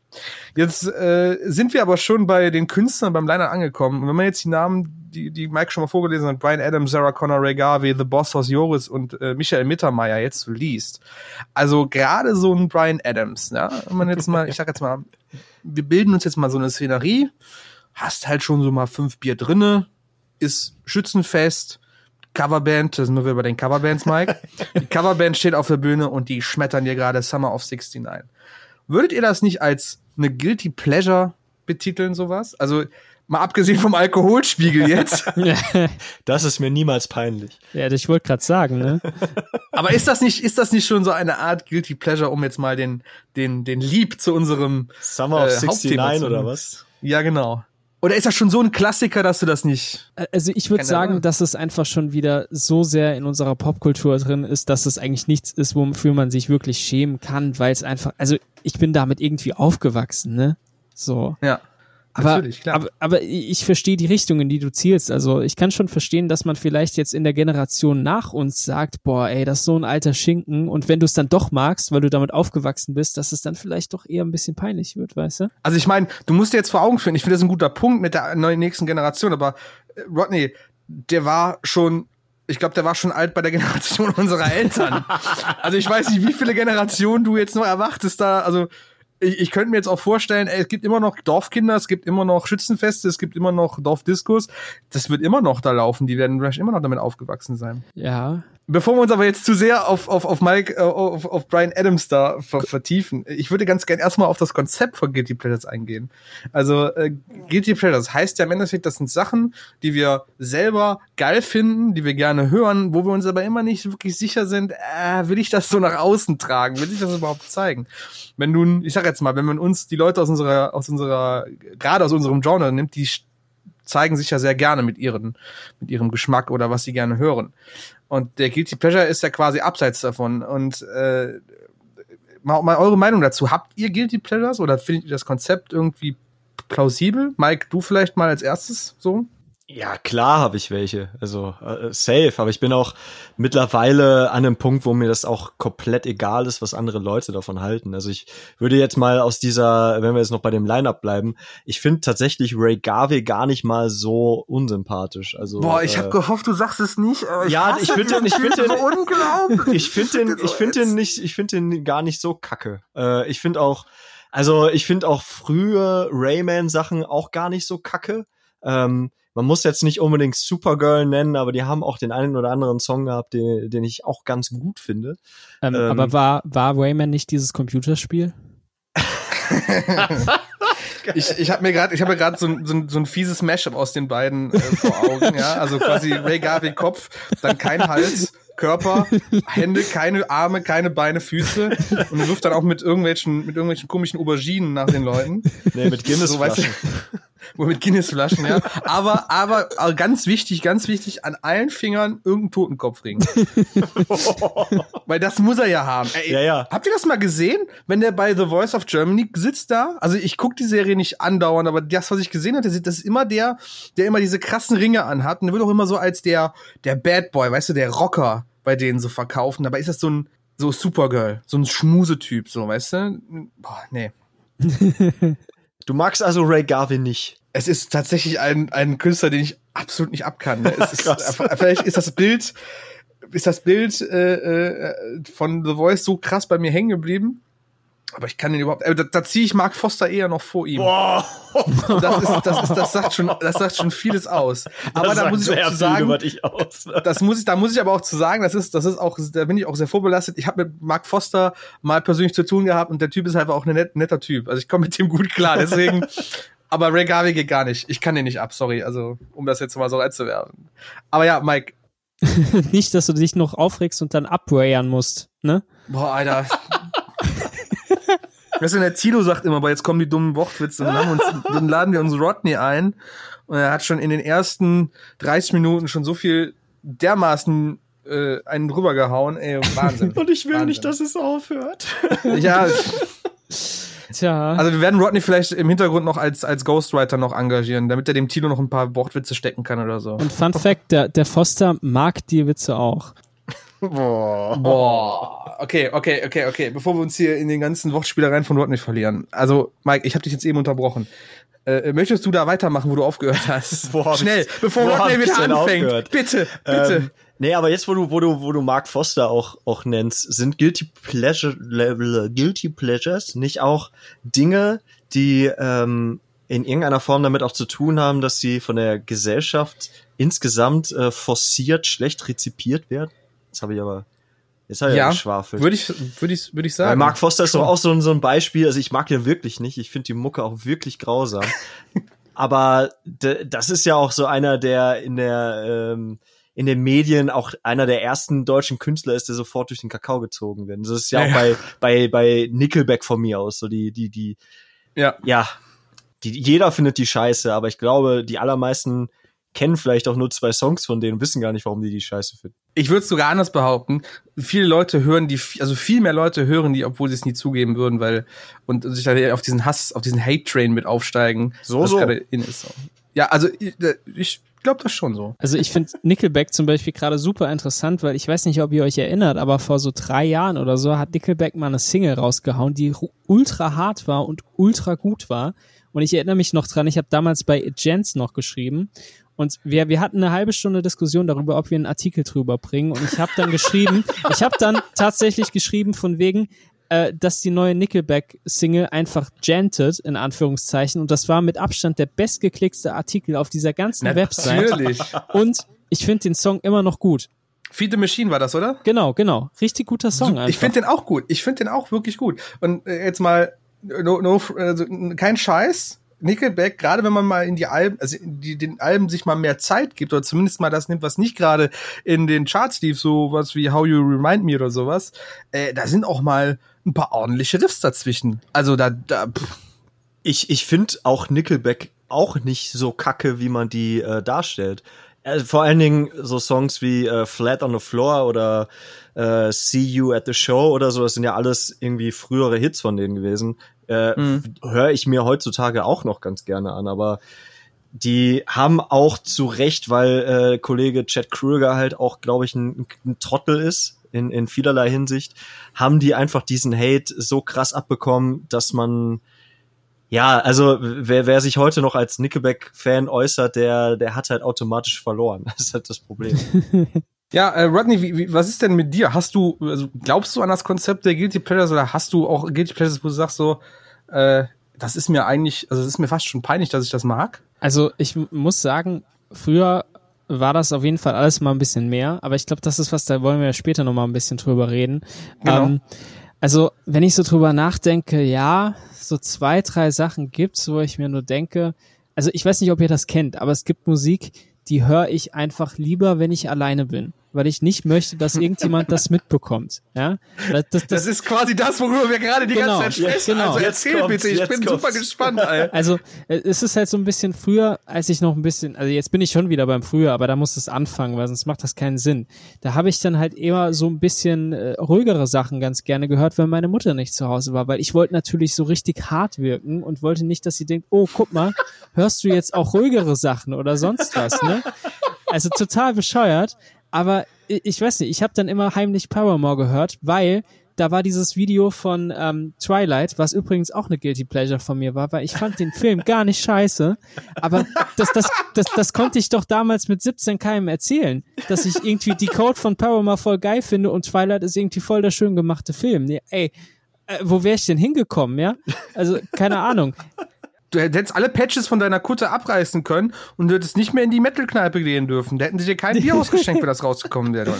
Jetzt äh, sind wir aber schon bei den Künstlern beim Liner angekommen. Und wenn man jetzt die Namen, die, die Mike schon mal vorgelesen hat, Brian Adams, Sarah Connor, Ray Garvey, The Boss House Joris und äh, Michael Mittermeier jetzt liest. Also gerade so ein Brian Adams, ja, wenn man jetzt mal, ich sag jetzt mal, wir bilden uns jetzt mal so eine Szenerie, hast halt schon so mal fünf Bier drinne, ist Schützenfest, Coverband, da sind wir wieder bei den Coverbands, Mike. Die Coverband steht auf der Bühne und die schmettern dir gerade Summer of 69. Würdet ihr das nicht als eine Guilty Pleasure betiteln, sowas? Also, mal abgesehen vom Alkoholspiegel jetzt. Das ist mir niemals peinlich. ja, das- ich wollte gerade sagen, ne? Aber ist das nicht, ist das nicht schon so eine Art Guilty Pleasure, um jetzt mal den, den, den Lieb zu unserem, Summer of Äh, 69 Hauptthema zu- oder was? ja, genau. Oder ist das schon so ein Klassiker, dass du das nicht, Also ich würde sagen, Ahnung. dass es einfach schon wieder so sehr in unserer Popkultur drin ist, dass es eigentlich nichts ist, wofür man sich wirklich schämen kann, weil es einfach, also ich bin damit irgendwie aufgewachsen, ne? So. ja. Aber, Natürlich, klar. aber, aber ich verstehe die Richtung, in die du zielst. Also ich kann schon verstehen, dass man vielleicht jetzt in der Generation nach uns sagt, boah, ey, das ist so ein alter Schinken. Und wenn du es dann doch magst, weil du damit aufgewachsen bist, dass es dann vielleicht doch eher ein bisschen peinlich wird, weißt du? Also ich meine, du musst dir jetzt vor Augen führen, ich finde das ein guter Punkt mit der neuen nächsten Generation, aber Rodney, der war schon ich glaube, der war schon alt bei der Generation unserer Eltern. also ich weiß nicht, wie viele Generationen du jetzt noch erwartest da. Also ich, ich könnte mir jetzt auch vorstellen, ey, es gibt immer noch Dorfkinder, es gibt immer noch Schützenfeste, es gibt immer noch Dorfdiskos. Das wird immer noch da laufen. Die werden vielleicht immer noch damit aufgewachsen sein. Ja, Bevor wir uns aber jetzt zu sehr auf, auf, auf Mike, äh, auf, auf Brian Adams da ver vertiefen, ich würde ganz gern erstmal auf das Konzept von Guilty Pleasures eingehen. Also, äh, Guilty Pleasures heißt ja im Endeffekt, das sind Sachen, die wir selber geil finden, die wir gerne hören, wo wir uns aber immer nicht wirklich sicher sind, äh, will ich das so nach außen tragen? Will ich das überhaupt zeigen? Wenn nun, ich sag jetzt mal, wenn man uns die Leute aus unserer, aus unserer, gerade aus unserem Genre nimmt, die zeigen sich ja sehr gerne mit ihren, mit ihrem Geschmack oder was sie gerne hören. Und der Guilty Pleasure ist ja quasi abseits davon. Und äh, mal, mal eure Meinung dazu. Habt ihr Guilty Pleasures oder findet ihr das Konzept irgendwie plausibel? Mike, du vielleicht mal als erstes so? Ja, klar habe ich welche. Also äh, safe. Aber ich bin auch mittlerweile an einem Punkt, wo mir das auch komplett egal ist, was andere Leute davon halten. Also ich würde jetzt mal aus dieser, wenn wir jetzt noch bei dem Line-Up bleiben, ich finde tatsächlich Ray Garvey gar nicht mal so unsympathisch. Also Boah, ich äh, habe gehofft, du sagst es nicht. Aber ich Ja, ich finde den- ich finde den- Typen so unglaublich. ich finde den, ich finde den nicht, ich finde den gar nicht so kacke. Äh, ich finde auch, also ich finde auch frühe Rayman-Sachen auch gar nicht so kacke. Ähm, man muss jetzt nicht unbedingt Supergirl nennen, aber die haben auch den einen oder anderen Song gehabt, den, den ich auch ganz gut finde. ähm, Ähm. aber war, war Rayman nicht dieses Computerspiel? Ich, ich habe mir gerade, ich habe mir gerade so, ein- so, ein- so ein fieses Mashup aus den beiden äh, vor Augen, ja. Also quasi Ray Garvey Kopf, dann kein Hals, Körper, Hände, keine Arme, keine Beine, Füße und er wirft dann auch mit irgendwelchen, mit irgendwelchen komischen Auberginen nach den Leuten. Nee, mit So, weißt du, Wo mit Guinness-Flaschen, ja. Aber, aber, aber ganz wichtig, ganz wichtig, an allen Fingern irgendein Totenkopfring. Weil das muss er ja haben. Ey, Ja, ja. Habt ihr das mal gesehen, wenn der bei The Voice of Germany sitzt da? Also ich gucke die Serie nicht andauernd, aber das, was ich gesehen hatte, das ist immer der, der immer diese krassen Ringe anhat. Und der wird auch immer so als der, der Bad Boy, weißt du, der Rocker bei denen so verkaufen. Dabei ist das so ein, so Supergirl, so ein Schmusetyp, so, weißt du? Boah, nee. Du magst also Ray Garvey nicht. Es ist tatsächlich ein, ein Künstler, den ich absolut nicht abkann. Ne? Ist, Krass. vielleicht ist das Bild, ist das Bild äh, äh, von The Voice so krass bei mir hängen geblieben. Aber ich kann den überhaupt. Äh, da, da ziehe ich Mark Foster eher noch vor ihm. Boah, Das ist, das ist, das sagt schon, das sagt schon vieles aus. Aber da muss ich auch zu sagen, über dich aus. das muss ich, da muss ich aber auch zu sagen, das ist, das ist auch, da bin ich auch sehr vorbelastet. Ich habe mit Mark Foster mal persönlich zu tun gehabt und der Typ ist einfach auch ein net, netter Typ. Also ich komme mit dem gut klar. Deswegen, aber Ray Garvey geht gar nicht. Ich kann den nicht ab, sorry. Also um das jetzt mal so reinzuwerfen. Aber ja, Mike. nicht, dass du dich noch aufregst und dann abrayern musst, ne? Boah, Alter. Weißt du, der Tilo sagt immer, aber jetzt kommen die dummen Wortwitze und dann, uns, dann laden wir uns Rodney ein und er hat schon in den ersten 30 Minuten schon so viel dermaßen äh, einen drüber gehauen, ey, Wahnsinn. Und ich will Wahnsinn. nicht, dass es aufhört. Ja, Tja. also wir werden Rodney vielleicht im Hintergrund noch als, als Ghostwriter noch engagieren, damit er dem Tilo noch ein paar Wortwitze stecken kann oder so. und Fun Fact, der, der Foster mag die Witze auch. Boah. Boah. Okay, okay, okay, okay. Bevor wir uns hier in den ganzen Wortspielereien von Rodney verlieren. Also, Mike, ich habe dich jetzt eben unterbrochen. Äh, möchtest du da weitermachen, wo du aufgehört hast? Hab Schnell, bevor Rodney wieder anfängt. aufgehört? Bitte, bitte. Ähm, nee, aber jetzt, wo du, wo du, wo du Mark Foster auch, auch nennst, sind Guilty Pleasure, Level, Guilty Pleasures nicht auch Dinge, die ähm, in irgendeiner Form damit auch zu tun haben, dass sie von der Gesellschaft insgesamt äh, forciert schlecht rezipiert werden? Das habe ich aber, jetzt habe ich ja, ja, geschwafelt. würde ich, würde ich, würde ich sagen. Weil Mark Foster ist doch auch so ein, so ein Beispiel, also ich mag den wirklich nicht, ich finde die Mucke auch wirklich grausam. Aber das ist ja auch so einer, der in der ähm, in den Medien auch einer der ersten deutschen Künstler ist, der sofort durch den Kakao gezogen wird. Das ist ja, Ja, auch bei bei bei Nickelback von mir aus so die die die Ja. ja die jeder findet die Scheiße, aber ich glaube die allermeisten kennen vielleicht auch nur zwei Songs von denen und wissen gar nicht, warum die die Scheiße finden. Ich würde es sogar anders behaupten. Viele Leute hören die, also viel mehr Leute hören die, obwohl sie es nie zugeben würden, weil und sich da auf diesen Hass, auf diesen Hate-Train mit aufsteigen. So, was so. gerade in ist. So. Ja, also ich, ich glaube das schon so. Also ich finde Nickelback zum Beispiel gerade super interessant, weil ich weiß nicht, ob ihr euch erinnert, aber vor so drei Jahren oder so hat Nickelback mal eine Single rausgehauen, die ultra hart war und ultra gut war. Und ich erinnere mich noch dran, ich habe damals bei Jens noch geschrieben Und wir, wir hatten eine halbe Stunde Diskussion darüber, ob wir einen Artikel drüber bringen. Und ich habe dann geschrieben, ich habe dann tatsächlich geschrieben von wegen, äh, dass die neue Nickelback-Single einfach jantet, in Anführungszeichen. Und das war mit Abstand der bestgeklickste Artikel auf dieser ganzen Website. Natürlich. Und ich finde den Song immer noch gut. Feed the Machine war das, oder? Genau, genau. Richtig guter Song einfach. Ich finde den auch gut. Ich finde den auch wirklich gut. Und äh, jetzt mal, no, no, also, kein Scheiß. Nickelback, gerade wenn man mal in die Alben, also die, den Alben sich mal mehr Zeit gibt oder zumindest mal das nimmt, was nicht gerade in den Charts lief, so was wie How You Remind Me oder sowas, äh, da sind auch mal ein paar ordentliche Riffs dazwischen. Also da, da pff. Ich, ich finde auch Nickelback auch nicht so kacke, wie man die äh, darstellt. Also vor allen Dingen so Songs wie äh, Flat on the Floor oder äh, See You at the Show oder so, das sind ja alles irgendwie frühere Hits von denen gewesen. Äh, mhm. Höre ich mir heutzutage auch noch ganz gerne an, aber die haben auch zu Recht, weil äh, Kollege Chad Kruger halt auch, glaube ich, ein, ein Trottel ist in, in vielerlei Hinsicht, haben die einfach diesen Hate so krass abbekommen, dass man ja, also wer, wer sich heute noch als Nickelback-Fan äußert, der, der hat halt automatisch verloren. Das ist halt das Problem. Ja, äh, Rodney, wie, wie, was ist denn mit dir? Hast du, also glaubst du an das Konzept der Guilty Pleasures oder hast du auch Guilty Pleasures, wo du sagst so, äh, das ist mir eigentlich, also es ist mir fast schon peinlich, dass ich das mag? Also ich muss sagen, früher war das auf jeden Fall alles mal ein bisschen mehr, aber ich glaube, das ist was, da wollen wir ja später noch mal ein bisschen drüber reden. Genau. Ähm, also, wenn ich so drüber nachdenke, ja, so zwei, drei Sachen gibt's, wo ich mir nur denke, also ich weiß nicht, ob ihr das kennt, aber es gibt Musik, die höre ich einfach lieber, wenn ich alleine bin weil ich nicht möchte, dass irgendjemand das mitbekommt. Ja, das, das, das, ist quasi das, worüber wir gerade die genau, ganze Zeit sprechen. Genau. Also erzähl bitte, ich bin kommt's. super gespannt. Ey. Also es ist halt so ein bisschen früher, als ich noch ein bisschen, also jetzt bin ich schon wieder beim Früher, aber da muss es anfangen, weil sonst macht das keinen Sinn. Da habe ich dann halt immer so ein bisschen äh, ruhigere Sachen ganz gerne gehört, wenn meine Mutter nicht zu Hause war, weil ich wollte natürlich so richtig hart wirken und wollte nicht, dass sie denkt, oh, guck mal, hörst du jetzt auch ruhigere Sachen oder sonst was, ne? Also total bescheuert. Aber ich weiß nicht, ich habe dann immer heimlich Paramore gehört, weil da war dieses Video von ähm, Twilight, was übrigens auch eine Guilty Pleasure von mir war, weil ich fand den Film gar nicht scheiße. Aber das, das, das, das konnte ich doch damals mit 17 keinem erzählen, dass ich irgendwie die Code von Paramore voll geil finde und Twilight ist irgendwie voll der schön gemachte Film. Nee, ey, äh, wo wäre ich denn hingekommen, ja? Also, keine Ahnung du hättest alle Patches von deiner Kutte abreißen können und du hättest nicht mehr in die Metal-Kneipe gehen dürfen. Da hätten sie dir kein Bier ausgeschenkt, wenn das rausgekommen wäre.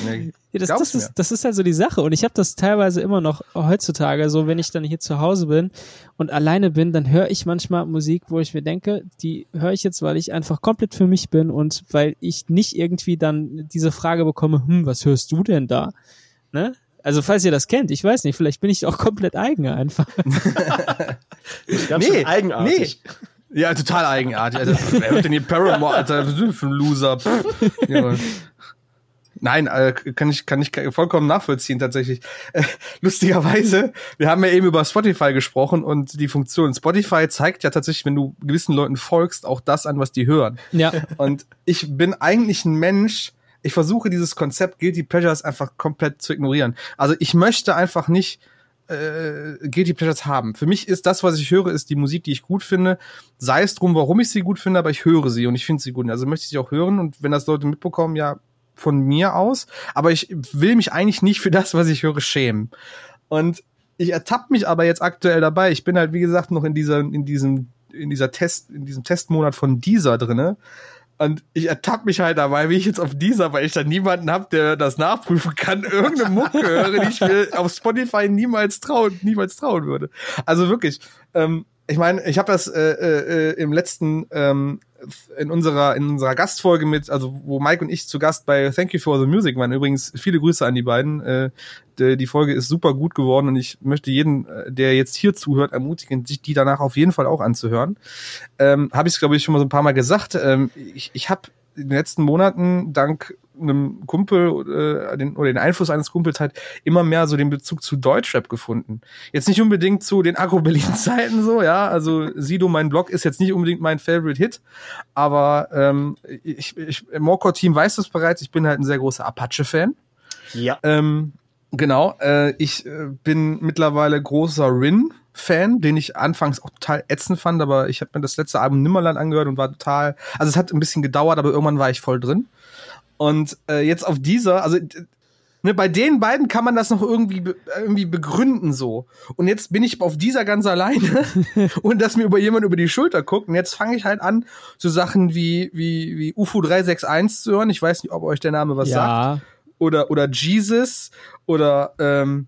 Ja, das, das, ist, das ist halt so die Sache. Und ich habe das teilweise immer noch heutzutage, so wenn ich dann hier zu Hause bin und alleine bin, dann höre ich manchmal Musik, wo ich mir denke, die höre ich jetzt, weil ich einfach komplett für mich bin und weil ich nicht irgendwie dann diese Frage bekomme, hm, was hörst du denn da? Ne? Also falls ihr das kennt, ich weiß nicht, vielleicht bin ich auch komplett eigen einfach. Ganz nee, eigenartig. Nee. Ja, total eigenartig. Also, wer hört denn hier Paramore, Alter? Ist für ein Loser? Ja. Nein, äh, kann ich kann ich vollkommen nachvollziehen tatsächlich. Äh, lustigerweise, wir haben ja eben über Spotify gesprochen und die Funktion Spotify zeigt ja tatsächlich, wenn du gewissen Leuten folgst, auch das an, was die hören. Ja. Und ich bin eigentlich ein Mensch, ich versuche dieses Konzept Guilty Pleasures einfach komplett zu ignorieren. Also ich möchte einfach nicht äh, Guilty Pleasures haben. Für mich ist das, was ich höre, ist die Musik, die ich gut finde. Sei es drum, warum ich sie gut finde, aber ich höre sie und ich finde sie gut. Also möchte ich sie auch hören und wenn das Leute mitbekommen, ja, von mir aus. Aber ich will mich eigentlich nicht für das, was ich höre, schämen. Und ich ertappe mich aber jetzt aktuell dabei. Ich bin halt, wie gesagt, noch in dieser, in diesem, in dieser Test, in diesem Testmonat von dieser drinne. Und ich ertappe mich halt dabei, wie ich jetzt auf dieser, weil ich da niemanden habe, der das nachprüfen kann, irgendeine Mucke höre, die ich mir auf Spotify niemals trauen, niemals trauen würde. Also wirklich, ähm, ich meine, ich habe das äh, äh, im letzten ähm, in unserer in unserer Gastfolge mit, also wo Mike und ich zu Gast bei Thank You for the Music waren. Übrigens viele Grüße an die beiden. Äh, die, die Folge ist super gut geworden und ich möchte jeden, äh, der jetzt hier zuhört, ermutigen, sich die danach auf jeden Fall auch anzuhören. Ähm, habe ich glaube ich schon mal so ein paar Mal gesagt. Ähm, ich ich habe in den letzten Monaten dank einem Kumpel äh, den, oder den Einfluss eines Kumpels halt immer mehr so den Bezug zu Deutschrap gefunden. Jetzt nicht unbedingt zu den Agro-Berlin-Zeiten so, ja, also Sido, mein Blog ist jetzt nicht unbedingt mein Favorite-Hit, aber ähm, ich, ich, Morcor-Team weiß das bereits, ich bin halt ein sehr großer Apache-Fan. Ja. Ähm, genau, äh, ich äh, bin mittlerweile großer Rin Fan, den ich anfangs auch total ätzend fand, aber ich habe mir das letzte Album Nimmerland angehört und war total, also es hat ein bisschen gedauert, aber irgendwann war ich voll drin. Und äh, jetzt auf dieser, also ne, bei den beiden kann man das noch irgendwie irgendwie begründen so. Und jetzt bin ich auf dieser ganz alleine und dass mir über jemand über die Schulter guckt. Und jetzt fange ich halt an, so Sachen wie wie wie UFO 361 zu hören. Ich weiß nicht, ob euch der Name was Ja. sagt. Oder oder Jesus oder ähm,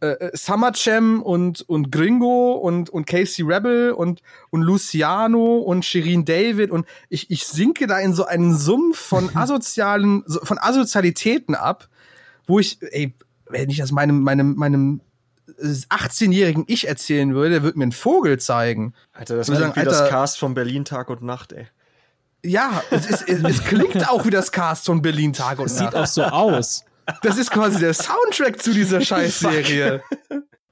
äh, Summer Jam und und Gringo und und Casey Rebel und und Luciano und Shirin David und ich ich sinke da in so einen Sumpf von asozialen so- von Asozialitäten ab, wo ich ey, wenn ich das meinem meinem meinem äh, 18-jährigen Ich erzählen würde, der würde mir einen Vogel zeigen. Alter, das ist wie das Alter- Cast von Berlin Tag und Nacht, ey. Ja, es, ist, es, es klingt auch wie das Cast von Berlin Tag und Es Nacht. sieht auch so aus. Das ist quasi der Soundtrack zu dieser Scheißserie.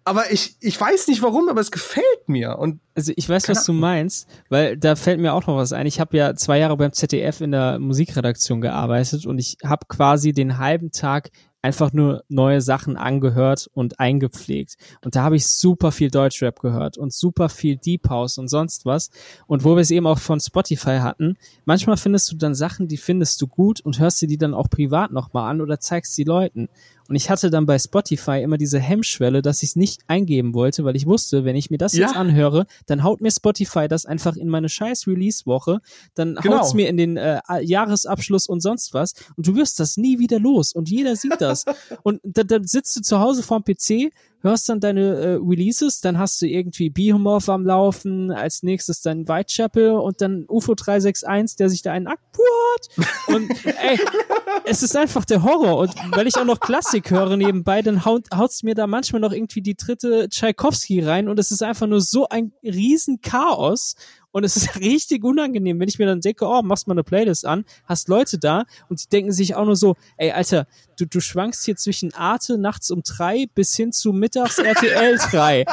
Aber ich, ich weiß nicht warum, aber es gefällt mir. Und Also ich weiß, was du meinst, weil da fällt mir auch noch was ein. Ich habe ja zwei Jahre beim ZDF in der Musikredaktion gearbeitet und ich habe quasi den halben Tag einfach nur neue Sachen angehört und eingepflegt. Und da habe ich super viel Deutschrap gehört und super viel Deep House und sonst was. Und wo wir es eben auch von Spotify hatten, manchmal findest du dann Sachen, die findest du gut und hörst dir die dann auch privat nochmal an oder zeigst die Leuten. Und ich hatte dann bei Spotify immer diese Hemmschwelle, dass ich es nicht eingeben wollte, weil ich wusste, wenn ich mir das Ja. jetzt anhöre, dann haut mir Spotify das einfach in meine scheiß Release-Woche, dann Genau. haut's mir in den äh, Jahresabschluss und sonst was und du wirst das nie wieder los und jeder sieht das. und dann, dann sitzt du zu Hause vorm PC, hörst dann deine äh, Releases, dann hast du irgendwie Behemoth am Laufen, als nächstes dann Whitechapel und dann UFO 361, der sich da einen Akt what? Und ey, es ist einfach der Horror. Und weil ich auch noch Klassik höre nebenbei, dann haut, haut's mir da manchmal noch irgendwie die dritte Tchaikovsky rein und es ist einfach nur so ein riesen Chaos. Und es ist richtig unangenehm, wenn ich mir dann denke, oh, machst mal eine Playlist an, hast Leute da und die denken sich auch nur so, ey, Alter, du, du schwankst hier zwischen Arte nachts um drei bis hin zu mittags RTL 3.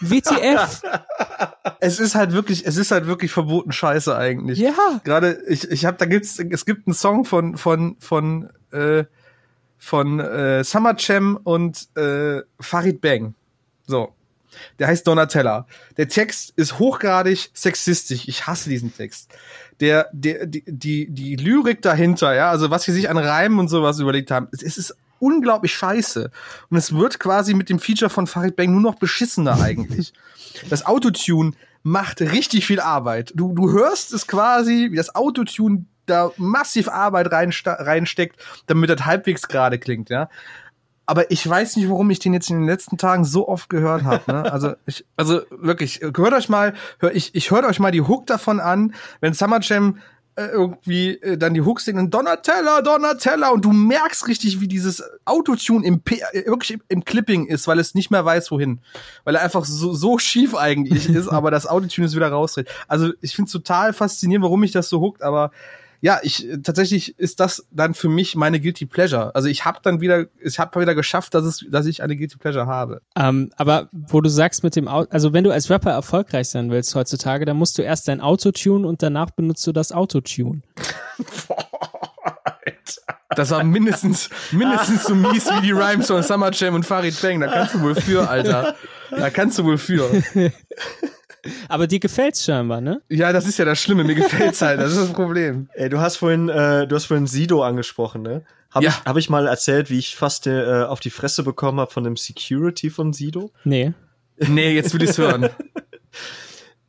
WTF. es ist halt wirklich, es ist halt wirklich verboten Scheiße eigentlich. Ja. Gerade, ich, ich hab, da gibt's, es gibt einen Song von, von, von, äh, von äh, Summer Cem und äh, Farid Bang. So. Der heißt Donatella. Der Text ist hochgradig sexistisch. Ich hasse diesen Text. Der, der, die, die, die Lyrik dahinter, ja, also was sie sich an Reimen und sowas überlegt haben, es, es ist unglaublich scheiße. Und es wird quasi mit dem Feature von Farid Bang nur noch beschissener eigentlich. Das Autotune macht richtig viel Arbeit. Du, du hörst es quasi, wie das Autotune da massiv Arbeit reinsta- reinsteckt, damit das halbwegs gerade klingt, ja. Aber ich weiß nicht, warum ich den jetzt in den letzten Tagen so oft gehört habe. Ne? Also, ich, also wirklich, hört euch mal, hör, ich, ich hört euch mal die Hook davon an, wenn Summer Jam äh, irgendwie äh, dann die Hooks singen, Donatella, Donatella, und du merkst richtig, wie dieses Autotune im P äh, wirklich im, im Clipping ist, weil es nicht mehr weiß, wohin. Weil er einfach so, so schief eigentlich ist, aber das Autotune ist wieder rausdreht. Also ich finde total faszinierend, warum mich das so hookt, aber ja, ich tatsächlich ist das dann für mich meine guilty pleasure. Also ich habe dann wieder, ich habe wieder geschafft, dass es, dass ich eine guilty pleasure habe. Ähm, aber wo du sagst mit dem Auto, also wenn du als Rapper erfolgreich sein willst heutzutage, dann musst du erst dein Auto tunen und danach benutzt du das Autotune. Das war mindestens mindestens so mies wie die Rhymes von Summer Jam und Farid Bang. Da kannst du wohl für, Alter. Da kannst du wohl für. Aber dir gefällt's scheinbar, ne? Ja, das ist ja das Schlimme. Mir gefällt's halt. Das ist das Problem. Ey, du hast vorhin, äh, du hast vorhin Sido angesprochen, ne? Habe Ja. ich, hab ich mal erzählt, wie ich fast äh, auf die Fresse bekommen habe von dem Security von Sido? Nee. Nee, jetzt will ich's hören.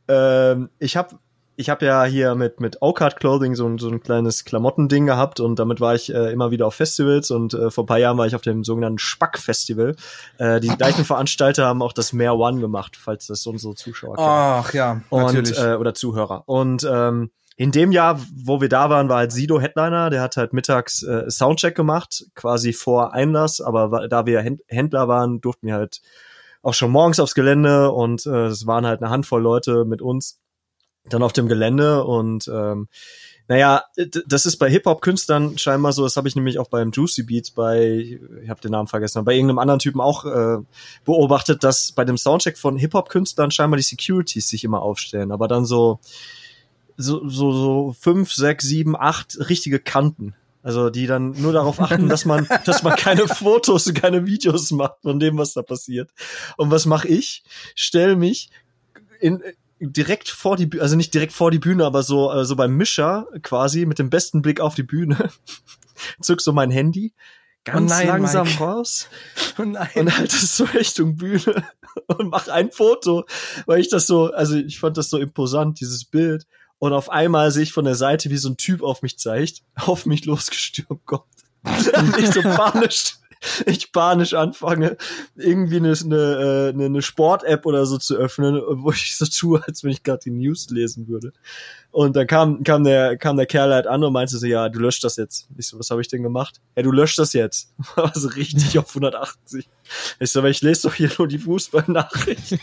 Ähm, ich habe ich hab ja hier mit, mit O-Card Clothing so ein, so ein kleines Klamottending gehabt und damit war ich äh, immer wieder auf Festivals und äh, vor ein paar Jahren war ich auf dem sogenannten Spack-Festival. Äh, die gleichen Veranstalter haben auch das Mehr One gemacht, falls das unsere Zuschauer kennen. Ach ja, und, natürlich. äh, oder Zuhörer. Und ähm, in dem Jahr, wo wir da waren, war halt Sido Headliner, der hat halt mittags äh, Soundcheck gemacht, quasi vor Einlass, aber da wir Händ- Händler waren, durften wir halt auch schon morgens aufs Gelände und äh, es waren halt eine Handvoll Leute mit uns dann auf dem Gelände und ähm, naja, das ist bei Hip-Hop-Künstlern scheinbar so, das habe ich nämlich auch beim Juicy Beats bei, ich habe den Namen vergessen, bei irgendeinem anderen Typen auch äh, beobachtet, dass bei dem Soundcheck von Hip-Hop-Künstlern scheinbar die Securities sich immer aufstellen, aber dann so so, so, so fünf, sechs, sieben, acht richtige Kanten. Also die dann nur darauf achten, dass man, dass man keine Fotos und keine Videos macht von dem, was da passiert. Und was mache ich? Stell mich in, direkt vor die Bühne, also nicht direkt vor die Bühne, aber so, äh, so beim Mischer quasi mit dem besten Blick auf die Bühne. Zück so mein Handy, ganz Oh nein, langsam Mike. raus Oh nein. und halt es so Richtung Bühne und mach ein Foto, weil ich das so, also ich fand das so imposant, dieses Bild. Und auf einmal sehe ich von der Seite, wie so ein Typ auf mich zeigt, auf mich losgestürmt kommt. Und ich so panisch, ich panisch anfange, irgendwie eine, eine, eine, eine Sport-App oder so zu öffnen, wo ich so tue, als wenn ich gerade die News lesen würde. Und dann kam, kam der, kam der Kerl halt an und meinte so, ja, du löscht das jetzt. Ich so, was habe ich denn gemacht? Ja, du löscht das jetzt. War so richtig auf 180. Ich so, aber ich lese doch hier nur die Fußballnachricht.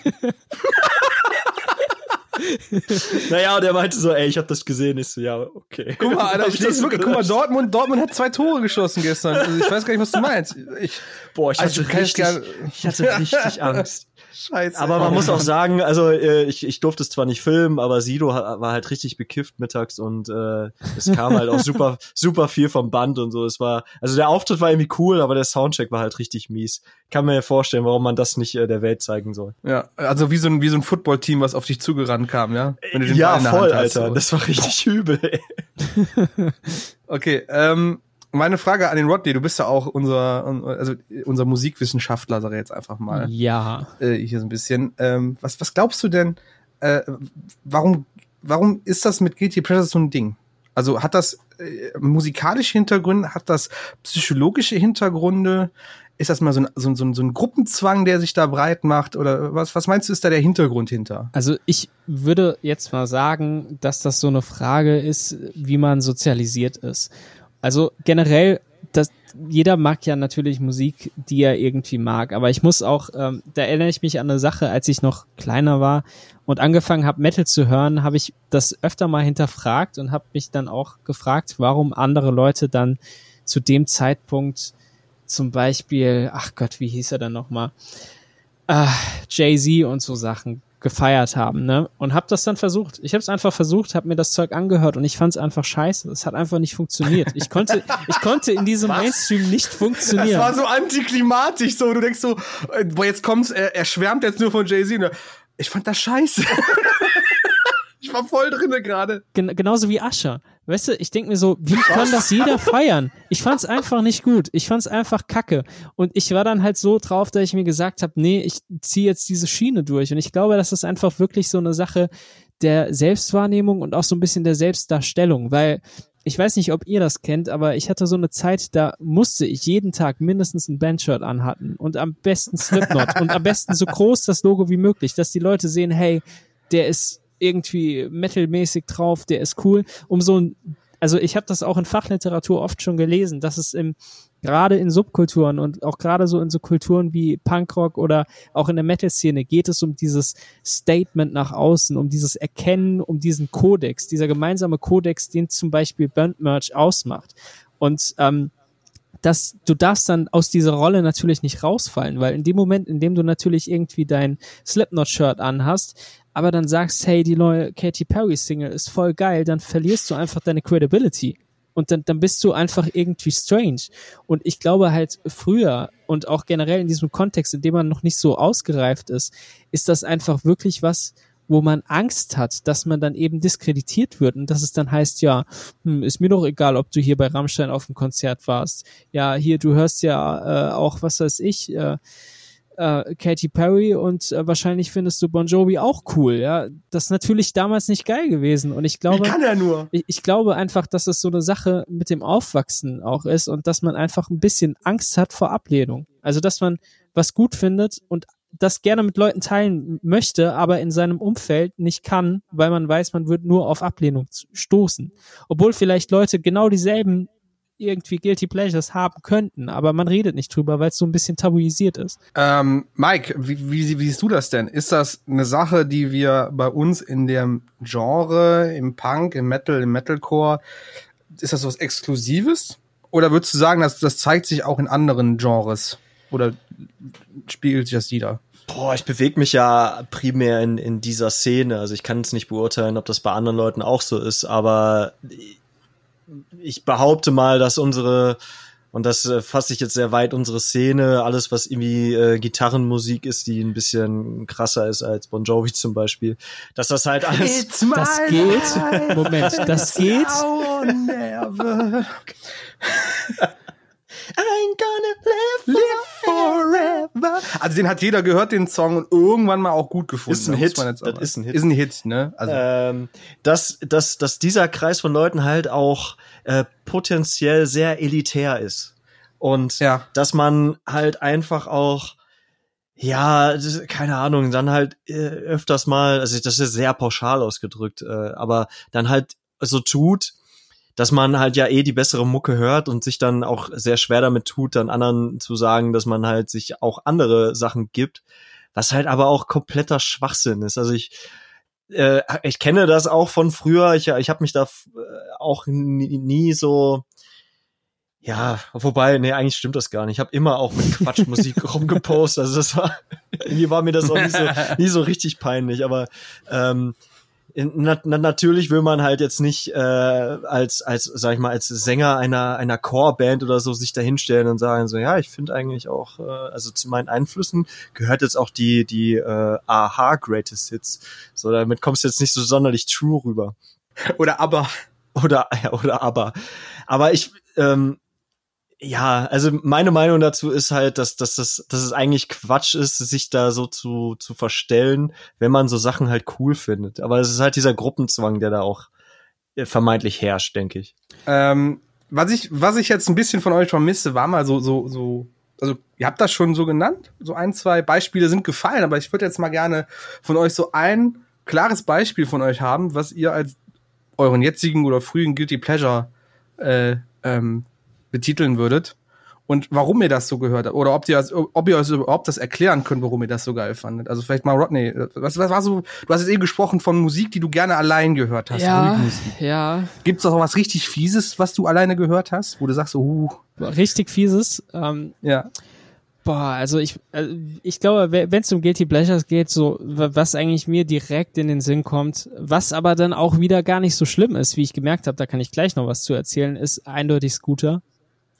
naja, und er meinte so, ey, ich habe das gesehen. Ich so, ja, okay. Guck mal, Alter, ich lese wirklich, guck mal. Dortmund, Dortmund hat zwei Tore geschossen gestern. Also ich weiß gar nicht, was du meinst. Ich, Boah, ich hatte, Also, du kannst richtig, gar- ich hatte richtig Angst. Scheiße. Aber man muss auch sagen, also äh, ich, ich durfte es zwar nicht filmen, aber Sido war halt richtig bekifft mittags und äh, es kam halt auch super, super viel vom Band und so. Es war, also der Auftritt war irgendwie cool, aber der Soundcheck war halt richtig mies. Kann mir ja vorstellen, warum man das nicht äh, der Welt zeigen soll. Ja, also wie so ein, wie so ein Footballteam, was auf dich zugerannt kam, ja? Wenn du den ja, Ball in der voll, Hand hast, Alter. so. Das war richtig übel. Ey. Okay, ähm, meine Frage an den Rodney, du bist ja auch unser, also unser Musikwissenschaftler, sag ich jetzt einfach mal, Ja. äh, hier so ein bisschen. Ähm, was, was glaubst du denn, äh, warum, warum ist das mit Guilty Pleasure so ein Ding? Also hat das äh, musikalische Hintergründe, hat das psychologische Hintergründe? Ist das mal so ein, so, ein- so, ein, so ein Gruppenzwang, der sich da breit macht? Oder was, was meinst du, ist da der Hintergrund hinter? Also ich würde jetzt mal sagen, dass das so eine Frage ist, wie man sozialisiert ist. Also generell, das, jeder mag ja natürlich Musik, die er irgendwie mag. Aber ich muss auch, ähm, da erinnere ich mich an eine Sache, als ich noch kleiner war und angefangen habe, Metal zu hören, habe ich das öfter mal hinterfragt und habe mich dann auch gefragt, warum andere Leute dann zu dem Zeitpunkt zum Beispiel, ach Gott, wie hieß er dann nochmal? äh, Jay-Z und so Sachen gefeiert haben, ne? Und hab das dann versucht. Ich habe es einfach versucht, habe mir das Zeug angehört und ich fand es einfach scheiße. Es hat einfach nicht funktioniert. Ich konnte, ich konnte in diesem Mainstream nicht funktionieren. Das war so antiklimatisch, so. Du denkst so, äh, boah, jetzt kommt's, er, er schwärmt jetzt nur von Jay-Z. ne? Ich fand das scheiße. ich war voll drinne gerade. Gen genauso wie Ascher. Weißt du, ich denk mir so, wie kann das jeder feiern? Ich fand's einfach nicht gut. Ich fand's einfach kacke. Und ich war dann halt so drauf, dass ich mir gesagt habe, nee, ich ziehe jetzt diese Schiene durch. Und ich glaube, das ist einfach wirklich so eine Sache der Selbstwahrnehmung und auch so ein bisschen der Selbstdarstellung, weil ich weiß nicht, ob ihr das kennt, aber ich hatte so eine Zeit, da musste ich jeden Tag mindestens ein Bandshirt anhatten und am besten Slipknot und am besten so groß das Logo wie möglich, dass die Leute sehen, hey, der ist irgendwie metalmäßig drauf, der ist cool, um so ein also ich habe das auch in Fachliteratur oft schon gelesen, dass es im gerade in Subkulturen und auch gerade so in so Kulturen wie Punkrock oder auch in der Metal-Szene geht es um dieses Statement nach außen, um dieses Erkennen, um diesen Kodex, dieser gemeinsame Kodex, den zum Beispiel Burnt Merch ausmacht. Und ähm, dass du darfst dann aus dieser Rolle natürlich nicht rausfallen, weil in dem Moment, in dem du natürlich irgendwie dein Slipknot-Shirt anhast, aber dann sagst, hey, die neue Katy Perry Single ist voll geil, dann verlierst du einfach deine Credibility. Und dann, dann bist du einfach irgendwie strange. Und ich glaube halt früher und auch generell in diesem Kontext, in dem man noch nicht so ausgereift ist, ist das einfach wirklich was, wo man Angst hat, dass man dann eben diskreditiert wird und dass es dann heißt, ja, hm, ist mir doch egal, ob du hier bei Rammstein auf dem Konzert warst. Ja, hier, du hörst ja äh, auch, was weiß ich, äh, äh, Katy Perry und äh, wahrscheinlich findest du Bon Jovi auch cool, ja. Das ist natürlich damals nicht geil gewesen und ich glaube, er nur? ich, ich glaube einfach, dass es so eine Sache mit dem Aufwachsen auch ist und dass man einfach ein bisschen Angst hat vor Ablehnung. Also, dass man was gut findet und das gerne mit Leuten teilen möchte, aber in seinem Umfeld nicht kann, weil man weiß, man wird nur auf Ablehnung stoßen. Obwohl vielleicht Leute genau dieselben irgendwie Guilty Pleasures haben könnten, aber man redet nicht drüber, weil es so ein bisschen tabuisiert ist. Ähm, Mike, wie, wie, wie siehst du das denn? Ist das eine Sache, die wir bei uns in dem Genre, im Punk, im Metal, im Metalcore, ist das was Exklusives? Oder würdest du sagen, dass das zeigt sich auch in anderen Genres? Oder spiegelt sich das wieder? Boah, ich bewege mich ja primär in, in dieser Szene. Also ich kann es nicht beurteilen, ob das bei anderen Leuten auch so ist, aber ich behaupte mal, dass unsere und das äh, fasse ich jetzt sehr weit unsere Szene, alles was irgendwie äh, Gitarrenmusik ist, die ein bisschen krasser ist als Bon Jovi zum Beispiel, dass das halt alles das geht. Moment, das geht. I'm gonna live, live forever. Also den hat jeder gehört, den Song, und irgendwann mal auch gut gefunden. Ist ein Hit. Das ist ein Hit. Ist ein Hit, ne? Also. Ähm, dass, dass, dass dieser Kreis von Leuten halt auch äh, potenziell sehr elitär ist. Und ja. dass man halt einfach auch ja, keine Ahnung, dann halt äh, öfters mal, also das ist sehr pauschal ausgedrückt, äh, aber dann halt so tut, dass man halt ja eh die bessere Mucke hört und sich dann auch sehr schwer damit tut, dann anderen zu sagen, dass man halt sich auch andere Sachen gibt, was halt aber auch kompletter Schwachsinn ist. Also ich äh, ich kenne das auch von früher. Ich ich habe mich da äh, auch nie, nie so ja, wobei, nee, eigentlich stimmt das gar nicht. Ich habe immer auch mit Quatschmusik rumgepostet. Also das war, irgendwie war mir das auch nie so, nie so richtig peinlich. Aber ähm, na, na, natürlich will man halt jetzt nicht äh, als als sag ich mal als Sänger einer einer Chorband oder so sich dahinstellen und sagen so ja ich finde eigentlich auch äh, also zu meinen Einflüssen gehört jetzt auch die die äh, Aha Greatest Hits. So damit kommst du jetzt nicht so sonderlich true rüber. Oder aber oder ja, oder aber aber ich ähm, ja, also meine Meinung dazu ist halt, dass, dass, dass, dass es eigentlich Quatsch ist, sich da so zu, zu verstellen, wenn man so Sachen halt cool findet. Aber es ist halt dieser Gruppenzwang, der da auch äh, vermeintlich herrscht, denke ich. Ähm, was ich, was ich jetzt ein bisschen von euch vermisse, war mal so, so, so, also ihr habt das schon so genannt, so ein, zwei Beispiele sind gefallen, aber ich würde jetzt mal gerne von euch so ein klares Beispiel von euch haben, was ihr als euren jetzigen oder frühen Guilty Pleasure äh, ähm, betiteln würdet und warum ihr das so gehört habt oder ob ihr, ob ihr euch überhaupt das erklären könnt, warum ihr das so geil fandet. Also vielleicht mal Rodney, was, was war so, du hast jetzt eben gesprochen von Musik, die du gerne allein gehört hast. Ja, ja. Gibt's auch was richtig Fieses, was du alleine gehört hast, wo du sagst, uh. Richtig Fieses? Ähm, ja. Boah, also ich, also ich glaube, wenn es um Guilty Pleasures geht, so was eigentlich mir direkt in den Sinn kommt, was aber dann auch wieder gar nicht so schlimm ist, wie ich gemerkt habe, da kann ich gleich noch was zu erzählen, ist eindeutig Scooter.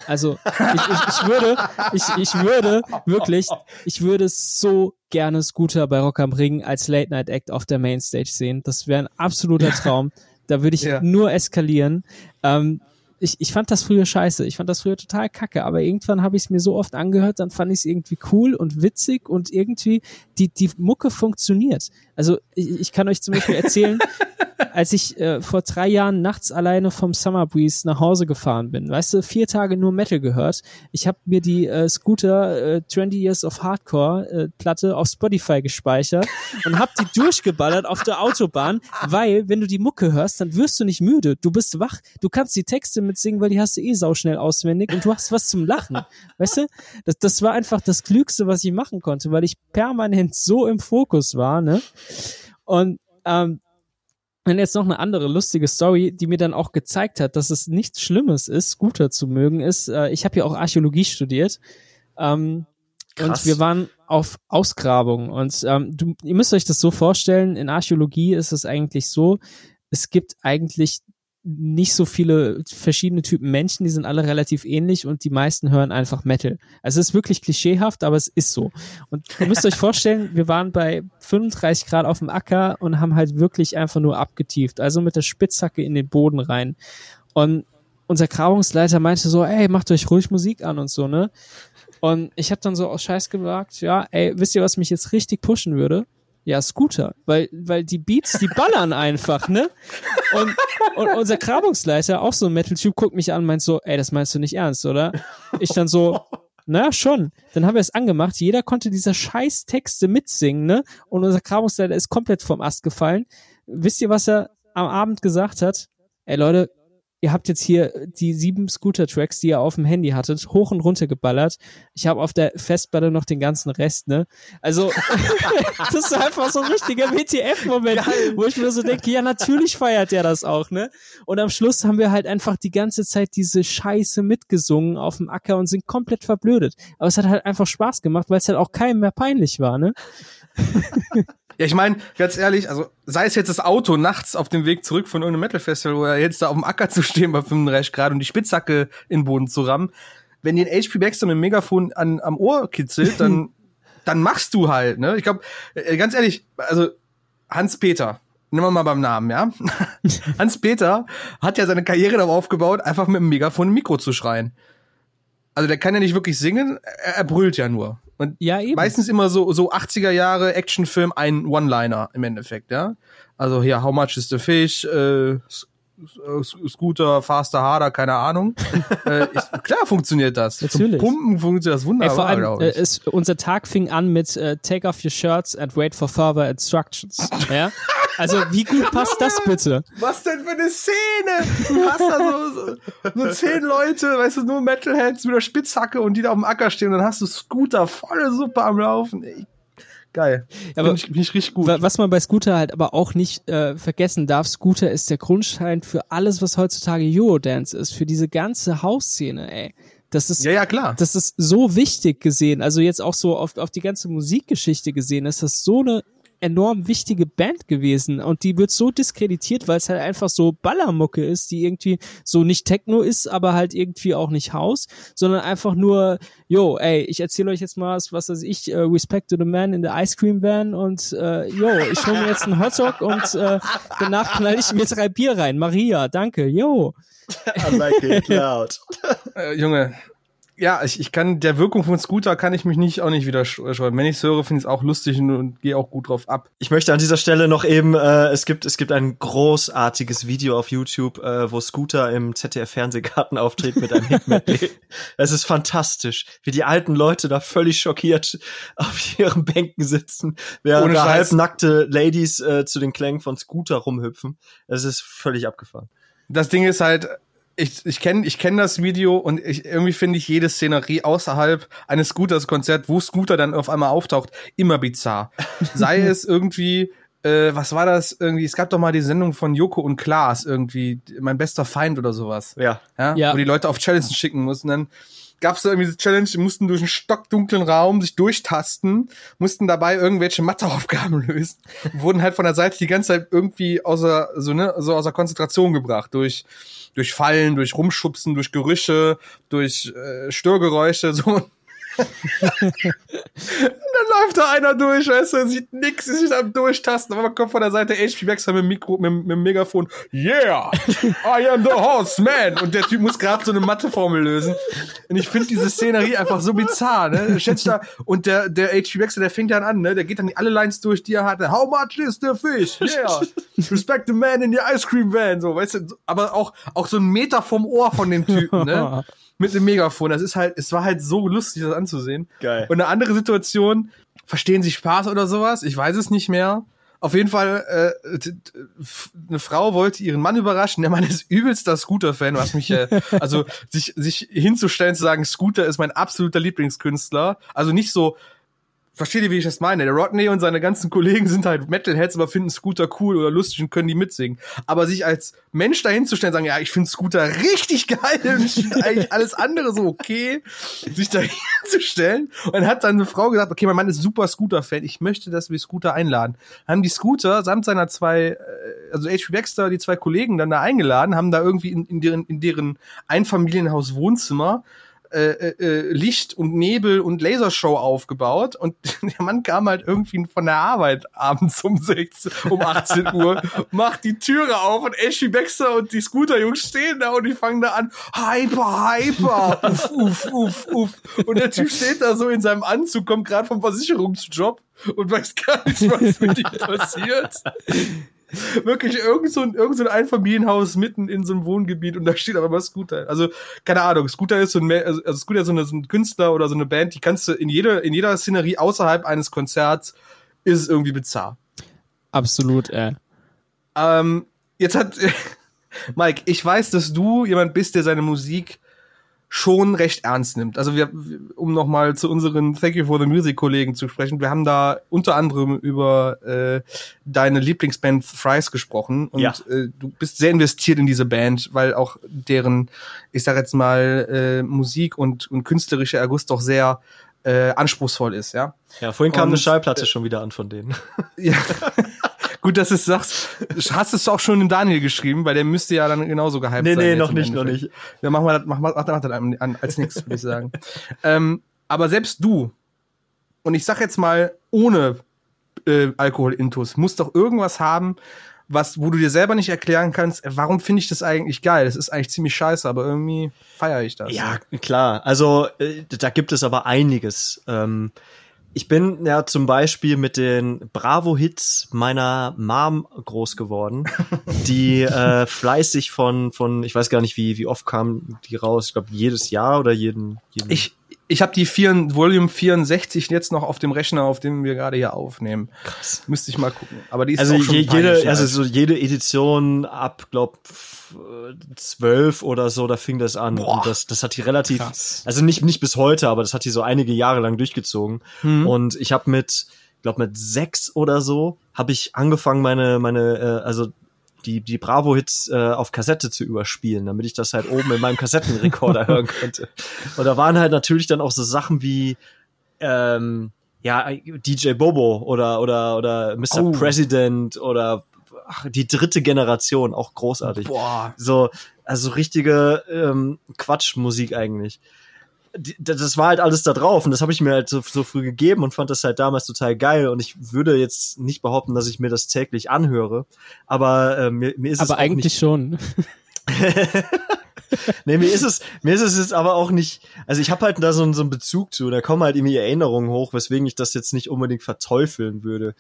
Also ich, ich, ich würde, ich, ich würde wirklich, ich würde so gerne Scooter bei Rock am Ring als Late Night Act auf der Mainstage sehen. Das wäre ein absoluter Traum. Da würde ich ja. nur eskalieren. Ähm, ich, ich fand das früher scheiße. Ich fand das früher total kacke, aber irgendwann habe ich es mir so oft angehört, dann fand ich es irgendwie cool und witzig und irgendwie die, die Mucke funktioniert. Also ich, ich kann euch zum Beispiel erzählen, als ich äh, vor drei Jahren nachts alleine vom Summer Breeze nach Hause gefahren bin, weißt du, vier Tage nur Metal gehört. Ich habe mir die äh, Scooter äh, 20 Years of Hardcore äh, Platte auf Spotify gespeichert und habe die durchgeballert auf der Autobahn, weil wenn du die Mucke hörst, dann wirst du nicht müde. Du bist wach, du kannst die Texte mitsingen, weil die hast du eh sauschnell auswendig und du hast was zum Lachen. Weißt du? Das, das war einfach das Klügste, was ich machen konnte, weil ich permanent so im Fokus war, ne? Und ähm, und jetzt noch eine andere lustige Story, die mir dann auch gezeigt hat, dass es nichts Schlimmes ist, Scooter zu mögen, ist, äh, ich habe ja auch Archäologie studiert. Ähm, und wir waren auf Ausgrabung. Und ähm, du, ihr müsst euch das so vorstellen, in Archäologie ist es eigentlich so, es gibt eigentlich nicht so viele verschiedene Typen Menschen, die sind alle relativ ähnlich und die meisten hören einfach Metal. Also es ist wirklich klischeehaft, aber es ist so. Und ihr müsst euch vorstellen, wir waren bei 35 Grad auf dem Acker und haben halt wirklich einfach nur abgetieft, also mit der Spitzhacke in den Boden rein. Und unser Grabungsleiter meinte so, ey, macht euch ruhig Musik an und so, ne? Und ich habe dann so aus Scheiß gewagt, ja, ey, wisst ihr, was mich jetzt richtig pushen würde? Ja, Scooter, weil, weil die Beats, die ballern einfach, ne? Und, und unser Grabungsleiter, auch so ein Metal-Typ, guckt mich an und meint so, ey, das meinst du nicht ernst, oder? Ich dann so, naja, schon. Dann haben wir es angemacht. Jeder konnte dieser scheiß Texte mitsingen, ne? Und unser Grabungsleiter ist komplett vom Ast gefallen. Wisst ihr, was er am Abend gesagt hat? Ey, Leute, ihr habt jetzt hier die sieben Scooter-Tracks, die ihr auf dem Handy hattet, hoch und runter geballert. Ich habe auf der Festplatte noch den ganzen Rest, ne? Also, das ist einfach so ein richtiger WTF-Moment, wo ich mir so denke, ja, natürlich feiert der das auch, ne? Und am Schluss haben wir halt einfach die ganze Zeit diese Scheiße mitgesungen auf dem Acker und sind komplett verblödet. Aber es hat halt einfach Spaß gemacht, weil es halt auch keinem mehr peinlich war, ne? Ja, ich meine, ganz ehrlich, also sei es jetzt das Auto nachts auf dem Weg zurück von irgendeinem Metal-Festival oder jetzt da auf dem Acker zu stehen bei 35 Grad und die Spitzhacke in den Boden zu rammen, wenn den HP Baxter mit dem Megafon an, am Ohr kitzelt, dann, dann machst du halt, ne? Ich glaube, äh, ganz ehrlich, also Hans-Peter, nehmen wir mal beim Namen, ja? Hans-Peter hat ja seine Karriere darauf aufgebaut, einfach mit dem Megafon im Mikro zu schreien. Also der kann ja nicht wirklich singen, er, er brüllt ja nur. Und Ja, eben. meistens immer so, so 80er Jahre Actionfilm, ein One-Liner im Endeffekt, ja. Also hier, how much is the fish, äh, Scooter, faster, harder, keine Ahnung. äh, ist, klar funktioniert das. Natürlich. Zum Pumpen funktioniert das Ey, wunderbar, vor allem, äh, ich. es, unser Tag fing an mit äh, Take off your shirts and wait for further instructions. ja? Also, wie gut passt das bitte? Was denn für eine Szene? Du hast da so, so, so zehn Leute, weißt du, nur Metalheads mit der Spitzhacke und die da auf dem Acker stehen und dann hast du Scooter volle Suppe am Laufen. Ey, geil. Aber Finde ich, richtig gut. Wa- Was man bei Scooter halt aber auch nicht äh, vergessen darf, Scooter ist der Grundstein für alles, was heutzutage Eurodance ist, für diese ganze Hausszene, ey. Das ist, Ja, ja, klar. das ist so wichtig gesehen, also jetzt auch so auf, auf die ganze Musikgeschichte gesehen, ist das so eine enorm wichtige Band gewesen und die wird so diskreditiert, weil es halt einfach so Ballermucke ist, die irgendwie so nicht Techno ist, aber halt irgendwie auch nicht Haus, sondern einfach nur, yo, ey, ich erzähle euch jetzt mal was, was weiß ich, äh, Respect to the Man in the Ice Cream Van und äh, yo, ich hole mir jetzt einen Hotdog und äh, danach knall ich mir drei Bier rein. Maria, danke, yo. I like it loud. Äh, Junge, ja, ich, ich kann, der Wirkung von Scooter kann ich mich nicht auch nicht widerstreuen. Wenn ich es höre, finde ich es auch lustig und, und gehe auch gut drauf ab. Ich möchte an dieser Stelle noch eben, äh, es gibt es gibt ein großartiges Video auf YouTube, äh, wo Scooter im ZDF Fernsehgarten auftritt mit einem Hit-Medley. es ist fantastisch, wie die alten Leute da völlig schockiert auf ihren Bänken sitzen, während Ohne da Scheiß. halbnackte Ladies äh, zu den Klängen von Scooter rumhüpfen. Es ist völlig abgefahren. Das Ding ist halt, ich, ich kenne ich kenn das Video und ich, irgendwie finde ich jede Szenerie außerhalb eines Scooters-Konzert, wo Scooter dann auf einmal auftaucht, immer bizarr. Sei es irgendwie, äh, was war das irgendwie? Es gab doch mal die Sendung von Joko und Klaas irgendwie, mein bester Feind oder sowas. Ja. Ja, Ja. wo die Leute auf Challenge schicken mussten. Dann gab es da irgendwie diese Challenge, die mussten durch einen stockdunklen Raum sich durchtasten, mussten dabei irgendwelche Matheaufgaben lösen, wurden halt von der Seite die ganze Zeit irgendwie außer, so, ne, so außer Konzentration gebracht, durch, durch Fallen, durch Rumschubsen, durch Gerüche, durch äh, Störgeräusche, so. Dann läuft da einer durch, weißt du, sieht nix, ist sich am Durchtasten, aber man kommt von der Seite HP Baxter mit dem Mikro, mit, mit dem Megafon, yeah, I am the horseman. Und der Typ muss gerade so eine Matheformel lösen. Und ich finde diese Szenerie einfach so bizarr, ne? Schätzt da, und der, der HP Baxter, der fängt dann an, ne? Der geht dann alle Lines durch, die er hatte. How much is the fish? Yeah. Respect the man in the ice cream van, so, weißt du, aber auch, auch so ein Meter vom Ohr von dem Typen, ne? Mit dem Megafon. Das ist halt, es war halt so lustig, das anzusehen. Geil. Und eine andere Situation, verstehen Sie Spaß oder sowas? Ich weiß es nicht mehr. Auf jeden Fall, äh, eine Frau wollte ihren Mann überraschen. Der Mann ist übelster Scooter-Fan, was mich, äh, also sich, sich hinzustellen, zu sagen, Scooter ist mein absoluter Lieblingskünstler. Also nicht so, versteht ihr, wie ich das meine? Der Rodney und seine ganzen Kollegen sind halt Metalheads, aber finden Scooter cool oder lustig und können die mitsingen. Aber sich als Mensch dahinzustellen, sagen, ja, ich finde Scooter richtig geil und ich eigentlich alles andere so okay, sich da hinzustellen. Und hat dann eine Frau gesagt, okay, mein Mann ist super Scooter-Fan, ich möchte, dass wir Scooter einladen. Haben die Scooter samt seiner zwei, äh, also H.P. Baxter, die zwei Kollegen dann da eingeladen, haben da irgendwie in, in deren, in deren Einfamilienhaus Wohnzimmer äh, äh, Licht und Nebel und Lasershow aufgebaut und der Mann kam halt irgendwie von der Arbeit abends um 16, um 18 Uhr, macht die Türe auf und Ashley Baxter und die Scooter-Jungs stehen da und die fangen da an, hyper, hyper, uff, uff, uff, uff. Und der Typ steht da so in seinem Anzug, kommt gerade vom Versicherungsjob und weiß gar nicht, was mit ihm passiert. Wirklich irgend so ein, irgend so ein Einfamilienhaus mitten in so einem Wohngebiet und da steht aber mal Scooter. Also, keine Ahnung, Scooter ist so ein, also also Scooter ist so, eine, so ein Künstler oder so eine Band, die kannst du in jeder, in jeder Szenerie außerhalb eines Konzerts ist es irgendwie bizarr. Absolut, äh. Ähm, jetzt hat, Mike, ich weiß, dass du jemand bist, der seine Musik schon recht ernst nimmt. Also wir, um nochmal zu unseren Thank You for the Music Kollegen zu sprechen, wir haben da unter anderem über äh, deine Lieblingsband Fries gesprochen und Ja. äh, du bist sehr investiert in diese Band, weil auch deren, ich sag jetzt mal, äh, Musik und, und künstlerische Erguss doch sehr äh, anspruchsvoll ist, ja. Ja, vorhin kam Und, eine Schallplatte schon wieder an von denen. ja. Gut, dass du es sagst. Hast du es auch schon dem Daniel geschrieben, weil der müsste ja dann genauso gehypt Nee, sein. nee, jetzt noch nicht, noch nicht. Ja, machen wir das, machen wir, mach, mach das an, an, als nächstes, würde ich sagen. ähm, aber selbst du, und ich sag jetzt mal, ohne äh, Alkohol-Intus, musst doch irgendwas haben, was, wo du dir selber nicht erklären kannst, äh, warum finde ich das eigentlich geil? Das ist eigentlich ziemlich scheiße, aber irgendwie feiere ich das. Ja, klar. Also äh, da gibt es aber einiges. Ähm, ich bin ja zum Beispiel mit den Bravo-Hits meiner Mom groß geworden, die äh, fleißig von, von, ich weiß gar nicht, wie, wie oft kamen die raus, ich glaube jedes Jahr oder jeden, jeden Ich, ich habe die vier, Volume 64 jetzt noch auf dem Rechner, auf dem wir gerade hier aufnehmen. Krass. Müsste ich mal gucken. Aber die ist Also auch schon je, jede, also so jede Edition ab, glaub zwölf oder so, da fing das an. Boah. Und das, das hat die relativ, Krass. also nicht nicht bis heute, aber das hat die so einige Jahre lang durchgezogen. Mhm. Und ich habe mit, glaub mit sechs oder so, habe ich angefangen meine meine, äh, also die die Bravo Hits äh, auf Kassette zu überspielen, damit ich das halt oben in meinem Kassettenrekorder hören konnte. Und da waren halt natürlich dann auch so Sachen wie ähm, ja, DJ Bobo oder oder oder Mr. Oh. President oder ach, die dritte Generation, auch großartig. Boah. So, also richtige ähm, Quatschmusik eigentlich. Das war halt alles da drauf und das habe ich mir halt so, so früh gegeben und fand das halt damals total geil und ich würde jetzt nicht behaupten, dass ich mir das täglich anhöre, aber äh, mir, mir ist es Aber auch eigentlich nicht, schon. nee, mir ist es, mir ist es jetzt aber auch nicht, also ich habe halt da so, einen- so einen Bezug zu, da kommen halt irgendwie Erinnerungen hoch, weswegen ich das jetzt nicht unbedingt verteufeln würde.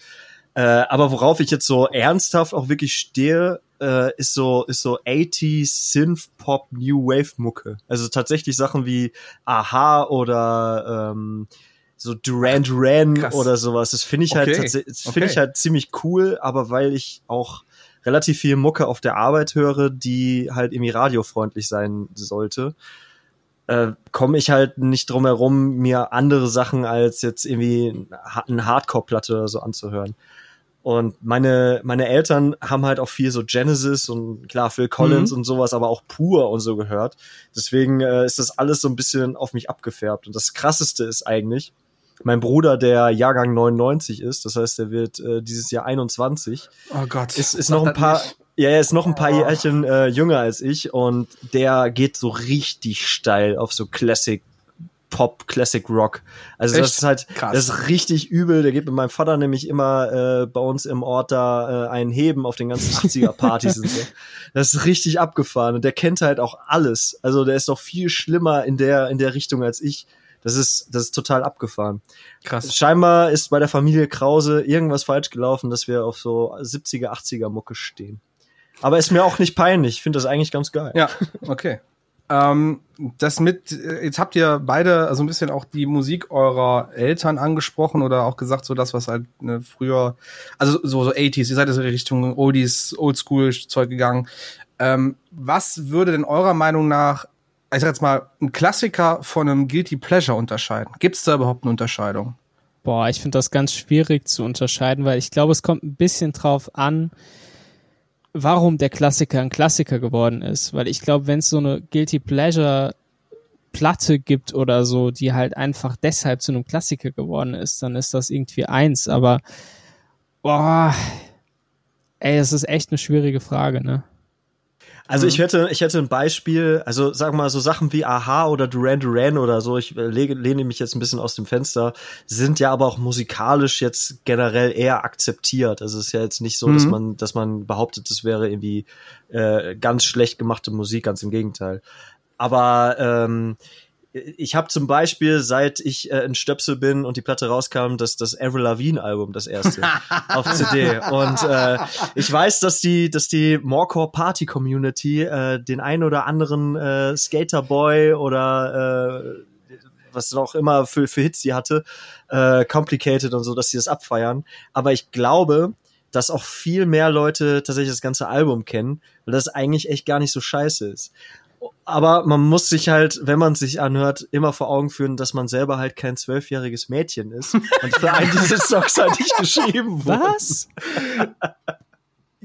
Äh, aber worauf ich jetzt so ernsthaft auch wirklich stehe, äh, ist so, ist so 80s Synth Pop New Wave Mucke. Also tatsächlich Sachen wie Aha oder ähm, so Duran Duran Krass. oder sowas. Das finde ich halt, Okay. tatsächlich- das finde Okay. ich halt ziemlich cool, aber weil ich auch relativ viel Mucke auf der Arbeit höre, die halt irgendwie radiofreundlich sein sollte, äh, komme ich halt nicht drum herum, mir andere Sachen als jetzt irgendwie eine Hardcore-Platte oder so anzuhören. Und meine, meine Eltern haben halt auch viel so Genesis und klar Phil Collins Mhm. und sowas, aber auch pur und so gehört. Deswegen äh, ist das alles so ein bisschen auf mich abgefärbt. Und das krasseste ist eigentlich, mein Bruder, der Jahrgang 99 ist, das heißt, der wird äh, dieses Jahr 21, Oh Gott. ist, ist noch ein paar, nicht. ja, er ist noch ein paar Oh. Jährchen äh, jünger als ich und der geht so richtig steil auf so Classic Pop, Classic Rock. Also das Echt? ist halt, Krass. das ist richtig übel. Der geht mit meinem Vater nämlich immer äh, bei uns im Ort da äh, einen Heben auf den ganzen 80er Partys und so. Das ist richtig abgefahren und der kennt halt auch alles. Also der ist noch viel schlimmer in der in der Richtung als ich. Das ist das ist total abgefahren. Krass. Scheinbar ist bei der Familie Krause irgendwas falsch gelaufen, dass wir auf so 70er, 80er Mucke stehen. Aber ist mir auch nicht peinlich. Ich finde das eigentlich ganz geil. Ja, okay. Ähm, das mit, jetzt habt ihr beide also ein bisschen auch die Musik eurer Eltern angesprochen oder auch gesagt, so das, was halt ne, früher, also so, so 80s, ihr seid also in Richtung Oldies, Oldschool-Zeug gegangen. Ähm, was würde denn eurer Meinung nach, ich sag jetzt mal, ein Klassiker von einem Guilty Pleasure unterscheiden? Gibt es da überhaupt eine Unterscheidung? Boah, ich finde das ganz schwierig zu unterscheiden, weil ich glaube, es kommt ein bisschen drauf an, warum der Klassiker ein Klassiker geworden ist. Weil ich glaube, wenn es so eine Guilty Pleasure Platte gibt oder so, die halt einfach deshalb zu einem Klassiker geworden ist, dann ist das irgendwie eins. Aber boah, ey, das ist echt eine schwierige Frage, ne? Also ich hätte, ich hätte ein Beispiel, also sag mal so Sachen wie Aha oder Duran Duran oder so, ich äh, lege, lehne mich jetzt ein bisschen aus dem Fenster, sind ja aber auch musikalisch jetzt generell eher akzeptiert. Also es ist ja jetzt nicht so, dass Mhm. man, dass man behauptet, das wäre irgendwie äh, ganz schlecht gemachte Musik, ganz im Gegenteil. Aber ähm, ich habe zum Beispiel, seit ich äh, in Stöpsel bin und die Platte rauskam, das, das Avril Lavigne Album, das erste, auf CD. Und äh, ich weiß, dass die, dass die Morecore Party Community äh, den ein oder anderen äh, Skaterboy oder äh, was auch immer für, für Hits die hatte, äh, Complicated und so, dass sie das abfeiern. Aber ich glaube, dass auch viel mehr Leute tatsächlich das ganze Album kennen, weil das eigentlich echt gar nicht so scheiße ist. Aber man muss sich halt, wenn man es sich anhört, immer vor Augen führen, dass man selber halt kein zwölfjähriges Mädchen ist und für einen diese Songs halt nicht geschrieben wurden. Was?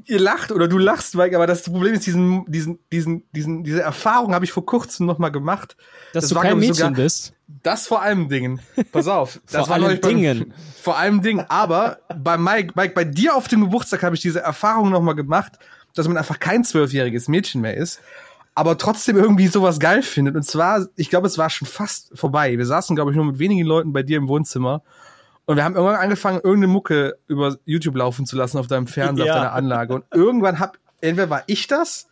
Ihr lacht oder du lachst, Mike, aber das Problem ist, diesen, diesen, diesen, diesen, diese Erfahrung habe ich vor kurzem noch mal gemacht. Dass Das du war, kein Mädchen sogar- bist? Das vor allem Dingen. Pass auf. Das vor allem Dingen. vor allem Dingen. Aber bei Mike, Mike, bei dir auf dem Geburtstag habe ich diese Erfahrung nochmal gemacht, dass man einfach kein zwölfjähriges Mädchen mehr ist, aber trotzdem irgendwie sowas geil findet. Und zwar, ich glaube, es war schon fast vorbei. Wir saßen, glaube ich, nur mit wenigen Leuten bei dir im Wohnzimmer. Und wir haben irgendwann angefangen, irgendeine Mucke über YouTube laufen zu lassen auf deinem Fernseher, ja. auf deiner Anlage. Und irgendwann hab, entweder war ich das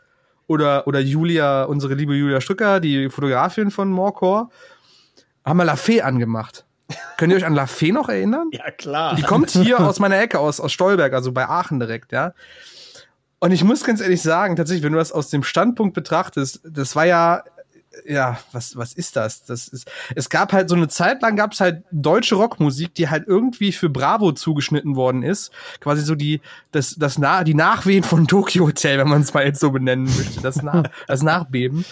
oder, oder Julia, unsere liebe Julia Strücker, die Fotografin von Morecore, haben wir La Fee angemacht. Könnt ihr euch an La Fee noch erinnern? Ja, klar. Die kommt hier aus meiner Ecke, aus, aus Stolberg, also bei Aachen direkt, ja. Und ich muss ganz ehrlich sagen, tatsächlich, wenn du das aus dem Standpunkt betrachtest, das war ja, ja, was, was ist das? Das ist, es gab halt so eine Zeit lang gab es halt deutsche Rockmusik, die halt irgendwie für Bravo zugeschnitten worden ist. Quasi so die, das, das nah, die Nachwehen von Tokyo Hotel, wenn man es mal jetzt so benennen möchte. Das, nach, das Nachbeben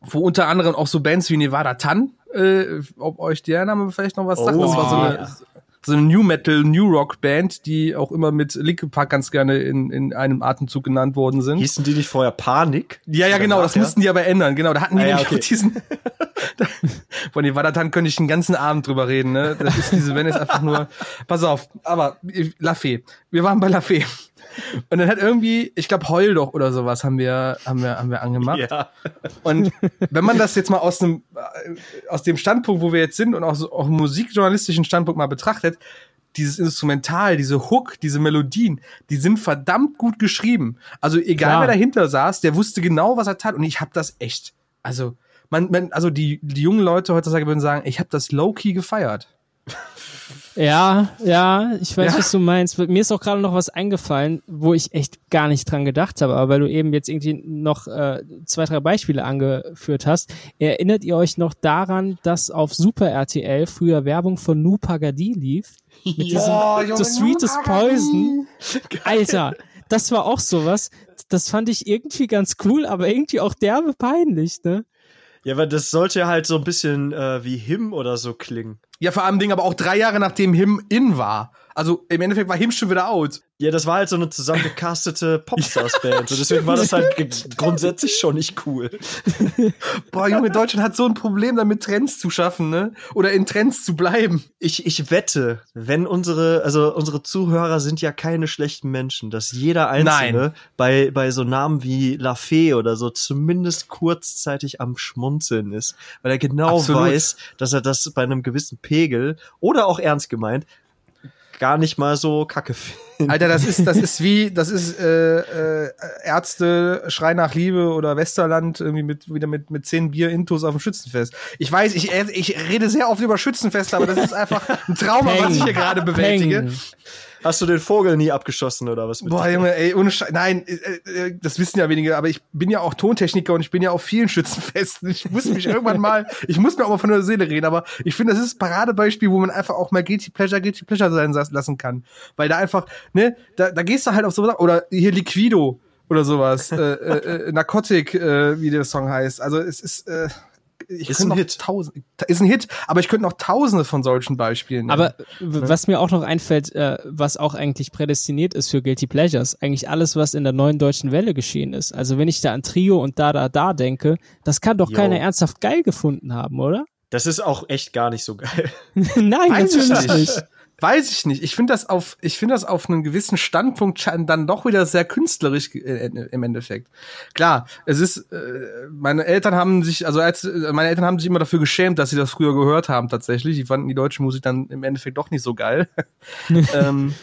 wo unter anderem auch so Bands wie Nevada Tan, äh, ob euch der Name vielleicht noch was sagt. Oh, das war so eine, ja. So eine New Metal, New Rock Band, die auch immer mit Linkin Park ganz gerne in, in einem Atemzug genannt worden sind. Hießen die nicht vorher Panik? Ja, ja, genau, das ja? mussten die aber ändern. Genau, da hatten die ah, ja, okay. diesen. von Nevada Tan könnte ich einen ganzen Abend drüber reden, ne? Das ist diese Band ist einfach nur. Pass auf, aber La Fee. Wir waren bei La Fee. Und dann hat irgendwie, ich glaube, Heul doch oder sowas haben wir, haben wir, haben wir angemacht. Ja. Und wenn man das jetzt mal aus dem, äh, aus dem Standpunkt, wo wir jetzt sind und auch, so, auch musikjournalistischen Standpunkt mal betrachtet, dieses Instrumental, diese Hook, diese Melodien, die sind verdammt gut geschrieben. Also egal Klar. wer dahinter saß, der wusste genau, was er tat. Und ich habe das echt, also man, man, also die, die jungen Leute heutzutage würden sagen, ich habe das low key gefeiert. Ja, ja, ich weiß, ja? was du meinst. Mir ist auch gerade noch was eingefallen, wo ich echt gar nicht dran gedacht habe, aber weil du eben jetzt irgendwie noch äh, zwei, drei Beispiele angeführt hast. Erinnert ihr euch noch daran, dass auf Super RTL früher Werbung von Nu Pagadi lief? Mit diesem Junge, The Sweetest Poison. Alter, das war auch sowas. Das fand ich irgendwie ganz cool, aber irgendwie auch derbe peinlich, ne? Ja, aber das sollte halt so ein bisschen äh, wie Him oder so klingen. Ja, vor allem Ding, aber auch drei Jahre nachdem Him in war. Also im Endeffekt war Him schon wieder out. Ja, das war halt so eine zusammengecastete Popstars-Band. Und deswegen war das halt grundsätzlich schon nicht cool. Boah, Junge, Deutschland hat so ein Problem damit, Trends zu schaffen, ne? Oder in Trends zu bleiben. Ich, ich wette, wenn unsere, also unsere Zuhörer sind ja keine schlechten Menschen, dass jeder Einzelne Nein. bei, bei so Namen wie La Fee oder so zumindest kurzzeitig am Schmunzeln ist. Weil er genau Absolut. weiß, dass er das bei einem gewissen Pegel oder auch ernst gemeint gar nicht mal so kacke finden. Alter, das ist, das ist wie, das ist äh, äh, Ärzte, Schrei nach Liebe oder Westerland irgendwie mit wieder mit mit zehn Bier Intus auf dem Schützenfest. Ich weiß, ich, ich rede sehr oft über Schützenfeste, aber das ist einfach ein Trauma, was ich hier gerade bewältige. Peng. Hast du den Vogel nie abgeschossen oder was? Boah, Junge, ey, ohne Scheiß. Nein, äh, äh, das wissen ja wenige, aber ich bin ja auch Tontechniker und ich bin ja auf vielen Schützenfesten. Ich muss mich irgendwann mal, ich muss mir auch mal von der Seele reden, aber ich finde, das ist ein Paradebeispiel, wo man einfach auch mal Guilty Pleasure, Guilty Pleasure sein lassen kann. Weil da einfach, ne, da, da gehst du halt auf sowas, oder hier Liquido oder sowas, äh, äh, äh Narcotic, äh, wie der Song heißt. Also es ist, äh, ich ist ein Hit. Tausend, ist ein Hit, aber ich könnte noch tausende von solchen Beispielen nehmen. Aber was mir auch noch einfällt, äh, was auch eigentlich prädestiniert ist für Guilty Pleasures, eigentlich alles, was in der neuen deutschen Welle geschehen ist. Also wenn ich da an Trio und Da Da Da denke, das kann doch jo. keiner ernsthaft geil gefunden haben, oder? Das ist auch echt gar nicht so geil. Nein, natürlich nicht. Weiß ich nicht. Ich finde das auf, ich finde das auf einem gewissen Standpunkt dann doch wieder sehr künstlerisch äh, im Endeffekt. Klar, es ist, äh, meine Eltern haben sich, also als, äh, meine Eltern haben sich immer dafür geschämt, dass sie das früher gehört haben tatsächlich. Die fanden die deutsche Musik dann im Endeffekt doch nicht so geil. ähm,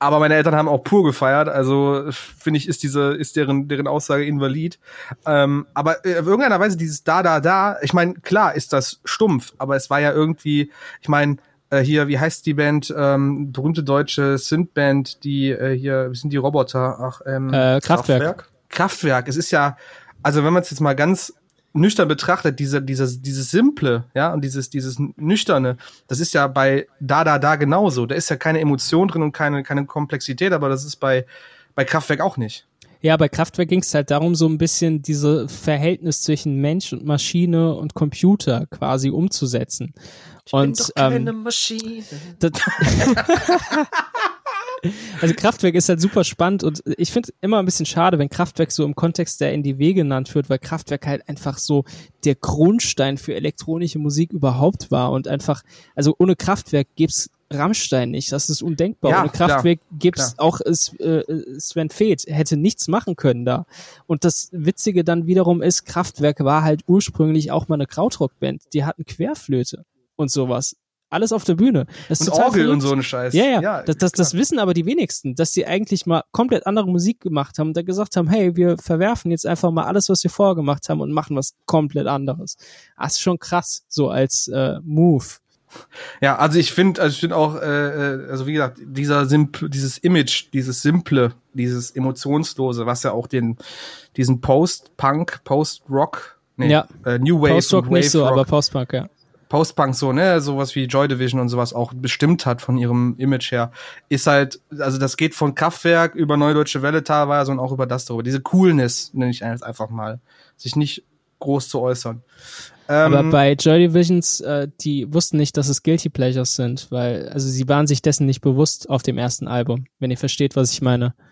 aber meine Eltern haben auch pur gefeiert, also finde ich, ist diese, ist deren, deren Aussage invalid. Ähm, aber äh, auf irgendeiner Weise dieses Da, Da, Da, ich meine, klar ist das stumpf, aber es war ja irgendwie, ich meine, äh, hier, wie heißt die Band? Ähm, berühmte deutsche Synth-Band, die äh, hier, wie sind die Roboter? Ach, ähm, äh, Kraftwerk. Kraftwerk. Kraftwerk. Es ist ja, also wenn man es jetzt mal ganz nüchtern betrachtet, diese, dieses, dieses Simple, ja, und dieses, dieses Nüchterne, das ist ja bei Da, Da, Da genauso. Da ist ja keine Emotion drin und keine, keine Komplexität, aber das ist bei, bei Kraftwerk auch nicht. Ja, bei Kraftwerk ging es halt darum, so ein bisschen diese Verhältnis zwischen Mensch und Maschine und Computer quasi umzusetzen. Ich und, bin doch keine ähm, Maschine. Also Kraftwerk ist halt super spannend und ich finde immer ein bisschen schade, wenn Kraftwerk so im Kontext der NDW genannt wird, weil Kraftwerk halt einfach so der Grundstein für elektronische Musik überhaupt war und einfach, also ohne Kraftwerk gibt's Rammstein nicht. Das ist undenkbar. Ja, Ohne Kraftwerk gibt's auch es, äh, Sven Feth hätte nichts machen können da. Und das Witzige dann wiederum ist, Kraftwerk war halt ursprünglich auch mal eine Krautrockband. Die hatten Querflöte und sowas. Alles auf der Bühne. Das ist Und Orgel verrückt. und so ein Scheiß. Ja, ja, ja das, das, das wissen aber die wenigsten, dass sie eigentlich mal komplett andere Musik gemacht haben und da gesagt haben, hey, wir verwerfen jetzt einfach mal alles, was wir vorher gemacht haben und machen was komplett anderes. Das ist schon krass, so als äh, Move. Ja, also ich finde, also ich finde auch, äh, äh, also wie gesagt, dieser simple, dieses Image, dieses simple, dieses emotionslose, was ja auch den diesen Post-Punk, Post-Rock, nee, Ja. äh, New Wave, Post-Rock nicht so, Wave aber Rock, Post-Punk, ja. Post-Punk so, ne, sowas wie Joy Division und sowas auch bestimmt hat von ihrem Image her, ist halt, also das geht von Kraftwerk über Neue Deutsche Welle teilweise und auch über das darüber. Diese Coolness, nenne ich einfach mal, sich nicht groß zu äußern. Aber Ähm, bei Joy Divisions, äh, die wussten nicht, dass es Guilty Pleasures sind, weil, also sie waren sich dessen nicht bewusst auf dem ersten Album, wenn ihr versteht, was ich meine.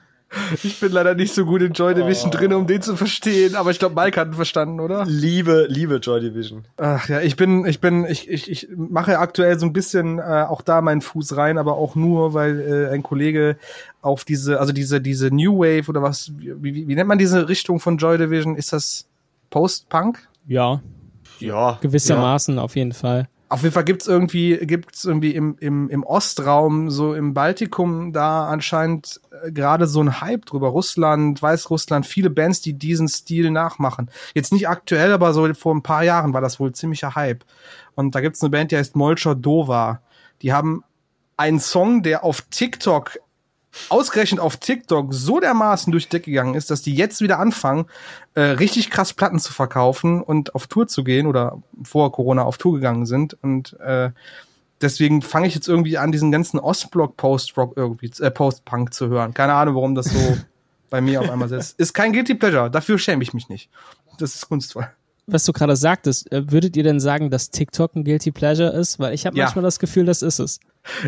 Ich bin leider nicht so gut in Joy Division Oh. drin, um den zu verstehen, aber ich glaube, Mike hat ihn verstanden, oder? Liebe, liebe Joy Division. Ach ja, ich bin, ich bin, ich, ich, ich mache aktuell so ein bisschen äh, auch da meinen Fuß rein, aber auch nur, weil äh, ein Kollege auf diese, also diese, diese New Wave oder was, wie, wie, wie nennt man diese Richtung von Joy Division? Ist das Post-Punk? Ja, Ja. gewissermaßen auf jeden Fall. Auf jeden Fall gibt's irgendwie, gibt's irgendwie im, im, im Ostraum, so im Baltikum, da anscheinend äh, gerade so ein Hype drüber. Russland, Weißrussland, viele Bands, die diesen Stil nachmachen. Jetzt nicht aktuell, aber so vor ein paar Jahren war das wohl ziemlicher Hype. Und da gibt's eine Band, die heißt Molcher Dova. Die haben einen Song, der auf TikTok ausgerechnet auf TikTok so dermaßen durch die Decke gegangen ist, dass die jetzt wieder anfangen, äh, richtig krass Platten zu verkaufen und auf Tour zu gehen oder vor Corona auf Tour gegangen sind. Und äh, deswegen fange ich jetzt irgendwie an, diesen ganzen Ostblock Post-Rock irgendwie, äh, Post-Punk zu hören. Keine Ahnung, warum das so bei mir auf einmal sitzt. Ist kein Guilty Pleasure, dafür schäme ich mich nicht. Das ist kunstvoll. Was du gerade sagtest, äh, würdet ihr denn sagen, dass TikTok ein Guilty Pleasure ist? Weil ich habe Ja. manchmal das Gefühl, das ist es.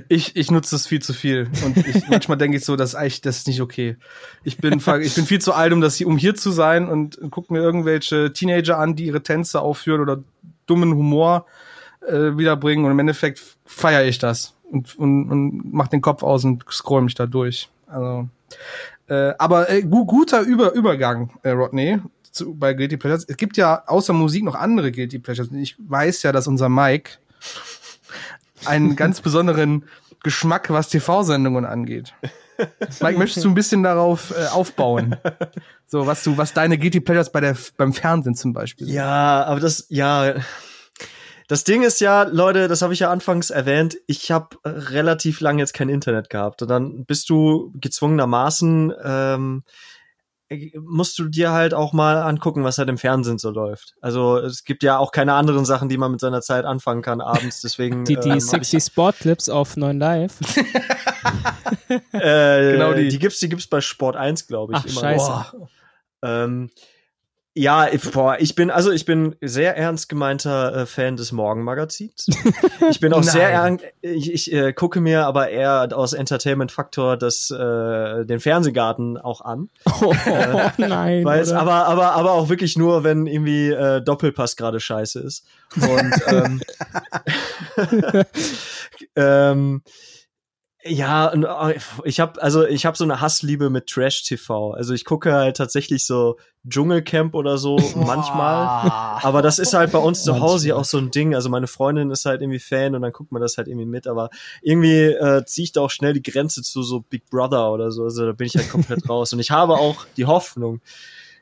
Ich, ich nutze das viel zu viel. Und ich, manchmal denke ich so, das ist eigentlich, das ist nicht okay. Ich bin, ich bin viel zu alt, um das hier, um hier zu sein und guck mir irgendwelche Teenager an, die ihre Tänze aufführen oder dummen Humor äh, wiederbringen. Und im Endeffekt feiere ich das und, und, und mach den Kopf aus und scroll mich da durch. Also, äh, aber äh, gu guter Über Übergang, äh, Rodney, zu, bei Guilty Pleasures. Es gibt ja außer Musik noch andere Guilty Pleasures. Ich weiß ja, dass unser Mike einen ganz besonderen Geschmack, was TV-Sendungen angeht. Mike, möchtest du ein bisschen darauf äh, aufbauen? So, was du, was deine Guilty Pleasures bei der, beim Fernsehen zum Beispiel sind? Ja, aber das, ja. Das Ding ist ja, Leute, das habe ich ja anfangs erwähnt, ich habe relativ lange jetzt kein Internet gehabt. Und dann bist du gezwungenermaßen, ähm, musst du dir halt auch mal angucken, was halt im Fernsehen so läuft. Also es gibt ja auch keine anderen Sachen, die man mit seiner Zeit anfangen kann abends. Deswegen Die, die ähm, hab sexy Sport-Clips auf 9 Live. Äh, Genau die. die gibt's, die gibt's bei Sport 1, glaube ich. Ach, scheiße. Boah. Ähm, ja, ich- boah, ich bin, also ich bin sehr ernst gemeinter äh, Fan des Morgenmagazins. Ich bin auch sehr Nein. ernst, ich, ich äh, gucke mir aber eher aus Entertainment-Faktor das, äh, den Fernsehgarten auch an. Oh, nein. Weil es aber, aber, aber auch wirklich nur, wenn irgendwie äh, Doppelpass gerade scheiße ist. Und ähm, ähm, ja, äh, ich habe also ich habe so eine Hassliebe mit Trash TV. Also ich gucke halt tatsächlich so Dschungelcamp oder so manchmal. Aber das ist halt bei uns zu Hause ja auch so ein Ding. Also meine Freundin ist halt irgendwie Fan und dann guckt man das halt irgendwie mit. Aber irgendwie äh, ziehe ich da auch schnell die Grenze zu so Big Brother oder so. Also da bin ich halt komplett raus. Und ich habe auch die Hoffnung,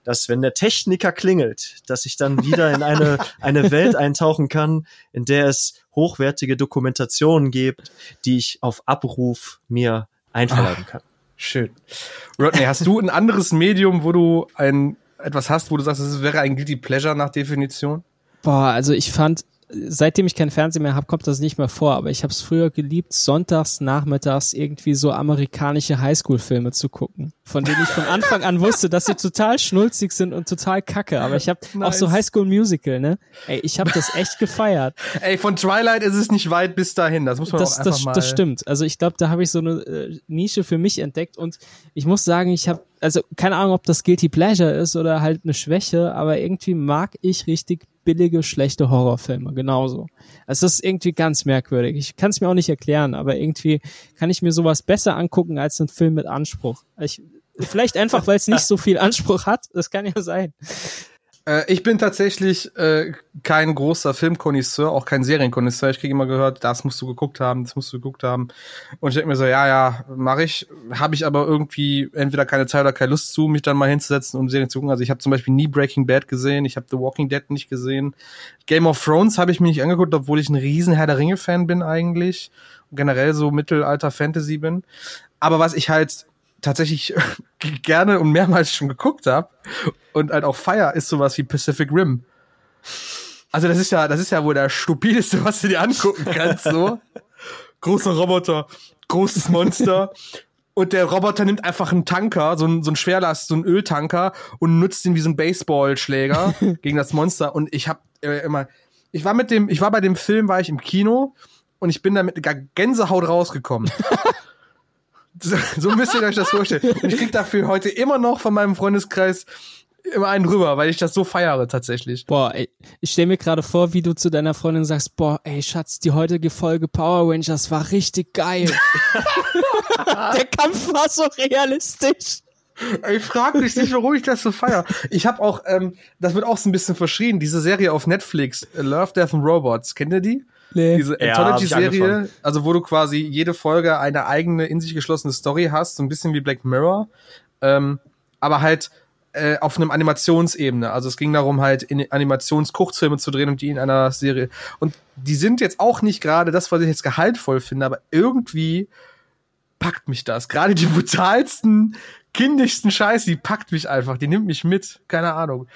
dass wenn der Techniker klingelt, dass ich dann wieder in eine, eine Welt eintauchen kann, in der es hochwertige Dokumentationen gibt, die ich auf Abruf mir einverleiben kann. Schön. Rodney, hast du ein anderes Medium, wo du ein etwas hast, wo du sagst, es wäre ein Guilty Pleasure nach Definition? Boah, also ich fand seitdem ich kein Fernsehen mehr habe, kommt das nicht mehr vor, aber ich habe es früher geliebt, sonntags, nachmittags irgendwie so amerikanische Highschool-Filme zu gucken, von denen ich von Anfang an wusste, dass sie total schnulzig sind und total kacke, aber ich habe nice. auch so Highschool-Musical, ne? Ey, ich habe das echt gefeiert. Ey, von Twilight ist es nicht weit bis dahin, das muss man das, auch einfach das, mal... Das stimmt, also ich glaube, da habe ich so eine äh, Nische für mich entdeckt und ich muss sagen, ich habe also keine Ahnung, ob das Guilty Pleasure ist oder halt eine Schwäche, aber irgendwie mag ich richtig billige, schlechte Horrorfilme, genauso. Es ist irgendwie ganz merkwürdig. Ich kann es mir auch nicht erklären, aber irgendwie kann ich mir sowas besser angucken als einen Film mit Anspruch. Ich, vielleicht einfach, weil es nicht so viel Anspruch hat. Das kann ja sein. Äh, ich bin tatsächlich äh, kein großer Filmkonisseur, auch kein Serienkonisseur. Ich kriege immer gehört, das musst du geguckt haben, das musst du geguckt haben. Und ich denke mir so, ja, ja, mache ich. Habe ich aber irgendwie entweder keine Zeit oder keine Lust zu, mich dann mal hinzusetzen und Serien zu gucken. Also ich habe zum Beispiel nie Breaking Bad gesehen, ich habe The Walking Dead nicht gesehen. Game of Thrones habe ich mir nicht angeguckt, obwohl ich ein riesen Herr der Ringe-Fan bin eigentlich. generell so Mittelalter-Fantasy bin. Aber was ich halt tatsächlich gerne und mehrmals schon geguckt habe und halt auch feier, ist sowas wie Pacific Rim. Also das ist ja, das ist ja wohl der stupideste, was du dir angucken kannst, so. Großer Roboter, großes Monster. Und der Roboter nimmt einfach einen Tanker, so ein, so ein Schwerlast, so ein Öltanker und nutzt ihn wie so ein Baseballschläger gegen das Monster. Und ich hab äh, immer, ich war mit dem, ich war bei dem Film, war ich im Kino und ich bin da mit Gänsehaut rausgekommen. So, müsst ihr euch das vorstellen. Und ich krieg dafür heute immer noch von meinem Freundeskreis immer einen rüber, weil ich das so feiere tatsächlich. Boah, ey, ich stelle mir gerade vor, wie du zu deiner Freundin sagst, boah, ey Schatz, die heutige Folge Power Rangers war richtig geil. Der Kampf war so realistisch. Ich frage mich nicht, warum ich das so feier. Ich habe auch, ähm, das wird auch so ein bisschen verschrien, diese Serie auf Netflix, Love, Death and Robots. Kennt ihr die? Nee. Diese Anthology-Serie, also wo du quasi jede Folge eine eigene, in sich geschlossene Story hast, so ein bisschen wie Black Mirror, ähm, aber halt äh, auf einem Animationsebene. Also es ging darum, halt in Animationskurzfilme zu drehen und die in einer Serie. Und die sind jetzt auch nicht gerade das, was ich jetzt gehaltvoll finde, aber irgendwie packt mich das. Gerade die brutalsten kindischsten Scheiße, die packt mich einfach, die nimmt mich mit, keine Ahnung.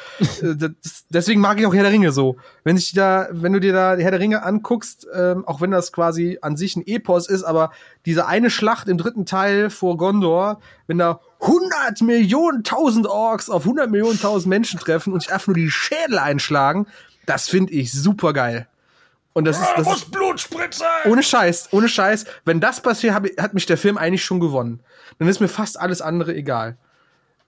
Äh, das, deswegen mag ich auch Herr der Ringe so. Wenn ich da, wenn du dir da Herr der Ringe anguckst, ähm, auch wenn das quasi an sich ein Epos ist, aber diese eine Schlacht im dritten Teil vor Gondor, wenn da 100 Millionen tausend Orks auf 100 Millionen tausend Menschen treffen und sich einfach nur die Schädel einschlagen, das finde ich super geil. Und das ist, das muss Blut spritzen! Ohne Scheiß, ohne Scheiß. Wenn das passiert, hab, hat mich der Film eigentlich schon gewonnen. Dann ist mir fast alles andere egal.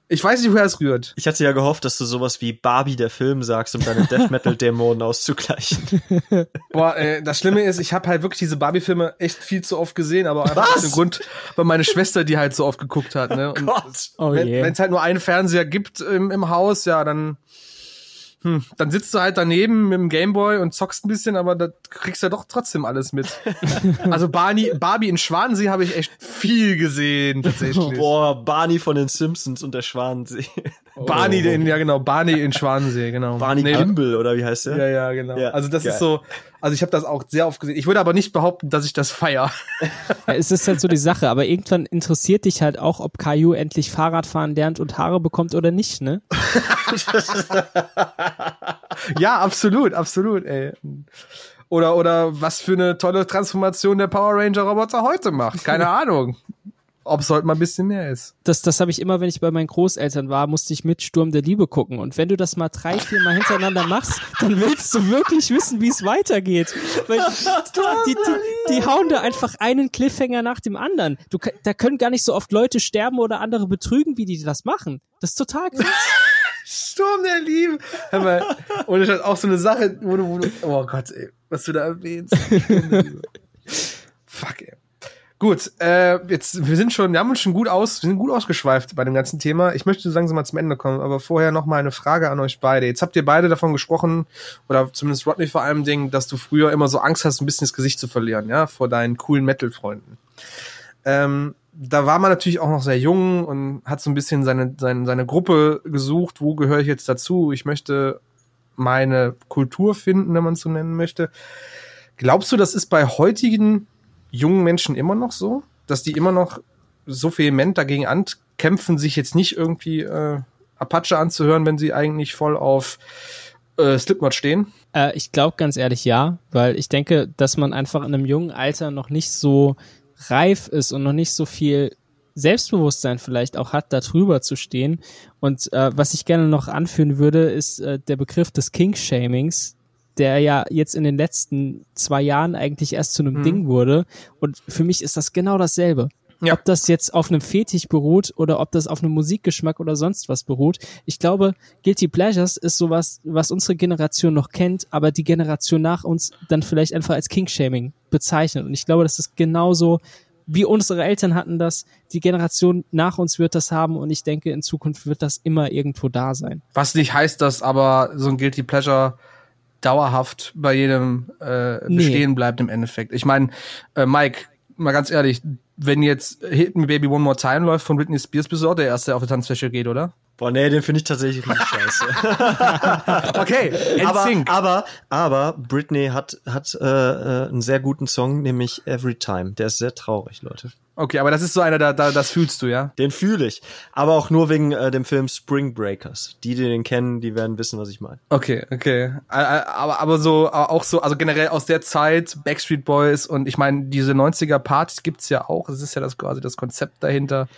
Ich weiß nicht, woher es rührt. Ich hatte ja gehofft, dass du sowas wie Barbie der Film sagst, um deine Death Metal Dämonen auszugleichen. Boah, äh, das Schlimme ist, ich habe halt wirklich diese Barbie Filme echt viel zu oft gesehen, aber einfach aus dem Grund, weil meine Schwester die halt so oft geguckt hat, ne? Und oh Gott. Oh wenn es halt nur einen Fernseher gibt im, im Haus, ja, dann hm, dann sitzt du halt daneben mit dem Gameboy und zockst ein bisschen, aber da kriegst du ja doch trotzdem alles mit. also Barney, Barbie in Schwanensee habe ich echt viel gesehen, tatsächlich. Boah, Barney von den Simpsons und der Schwanensee. Barney, oh. den, ja genau, Barney in Schwanensee, genau. Barney nee, Gimbal, oder wie heißt der? Ja, ja, genau. Ja, also das geil. ist so, also ich habe das auch sehr oft gesehen. Ich würde aber nicht behaupten, dass ich das feier. Ja, es ist halt so die Sache, aber irgendwann interessiert dich halt auch, ob Caillou endlich Fahrrad fahren lernt und Haare bekommt oder nicht, ne? ja, absolut, absolut, ey. Oder, oder was für eine tolle Transformation der Power Ranger Roboter heute macht. Keine Ahnung ob es heute mal ein bisschen mehr ist. Das, das habe ich immer, wenn ich bei meinen Großeltern war, musste ich mit Sturm der Liebe gucken. Und wenn du das mal drei, vier Mal hintereinander machst, dann willst du wirklich wissen, wie es weitergeht. Weil die, die, die, hauen da einfach einen Cliffhanger nach dem anderen. Du, da können gar nicht so oft Leute sterben oder andere betrügen, wie die das machen. Das ist total krass. Sturm der Liebe. Hör mal, und das ist auch so eine Sache, wo du, wo du oh Gott, ey, was du da erwähnst. Fuck, ey. Gut, äh, jetzt, wir sind schon, wir haben uns schon gut aus, wir sind gut ausgeschweift bei dem ganzen Thema. Ich möchte langsam mal zum Ende kommen, aber vorher noch mal eine Frage an euch beide. Jetzt habt ihr beide davon gesprochen, oder zumindest Rodney vor allem Ding, dass du früher immer so Angst hast, ein bisschen das Gesicht zu verlieren, ja, vor deinen coolen Metal-Freunden. Ähm, da war man natürlich auch noch sehr jung und hat so ein bisschen seine, seine, seine Gruppe gesucht, wo gehöre ich jetzt dazu? Ich möchte meine Kultur finden, wenn man es so nennen möchte. Glaubst du, das ist bei heutigen jungen Menschen immer noch so, dass die immer noch so vehement dagegen ankämpfen, sich jetzt nicht irgendwie äh, Apache anzuhören, wenn sie eigentlich voll auf äh, Slipknot stehen? Äh, ich glaube ganz ehrlich ja, weil ich denke, dass man einfach in einem jungen Alter noch nicht so reif ist und noch nicht so viel Selbstbewusstsein vielleicht auch hat, da drüber zu stehen. Und äh, was ich gerne noch anführen würde, ist äh, der Begriff des King-Shamings, der ja jetzt in den letzten zwei Jahren eigentlich erst zu einem Mhm. Ding wurde. Und für mich ist das genau dasselbe. Ja. Ob das jetzt auf einem Fetisch beruht oder ob das auf einem Musikgeschmack oder sonst was beruht. Ich glaube, Guilty Pleasures ist sowas, was unsere Generation noch kennt, aber die Generation nach uns dann vielleicht einfach als King-Shaming bezeichnet. Und ich glaube, das ist genauso, wie unsere Eltern hatten das, die Generation nach uns wird das haben und ich denke, in Zukunft wird das immer irgendwo da sein. Was nicht heißt, dass aber so ein Guilty Pleasure dauerhaft bei jedem äh, Nee. bestehen bleibt im Endeffekt. Ich meine, äh, Mike, mal ganz ehrlich, wenn jetzt Hit Me Baby One More Time läuft von Britney Spears, bist du auch der Erste, der auf die Tanzfläche geht, oder? Boah, nee, den finde ich tatsächlich richtig scheiße. Okay, aber, aber, aber Britney hat, hat äh, äh, einen sehr guten Song, nämlich Every Time. Der ist sehr traurig, Leute. Okay, aber das ist so einer, da, da, das fühlst du, ja? Den fühle ich. Aber auch nur wegen äh, dem Film Spring Breakers. Die, die den kennen, die werden wissen, was ich meine. Okay, okay. Ä- ä- Aber, aber so, auch so, also generell aus der Zeit, Backstreet Boys und ich meine, diese 90er Partys gibt's ja auch. Das ist ja das quasi das Konzept dahinter.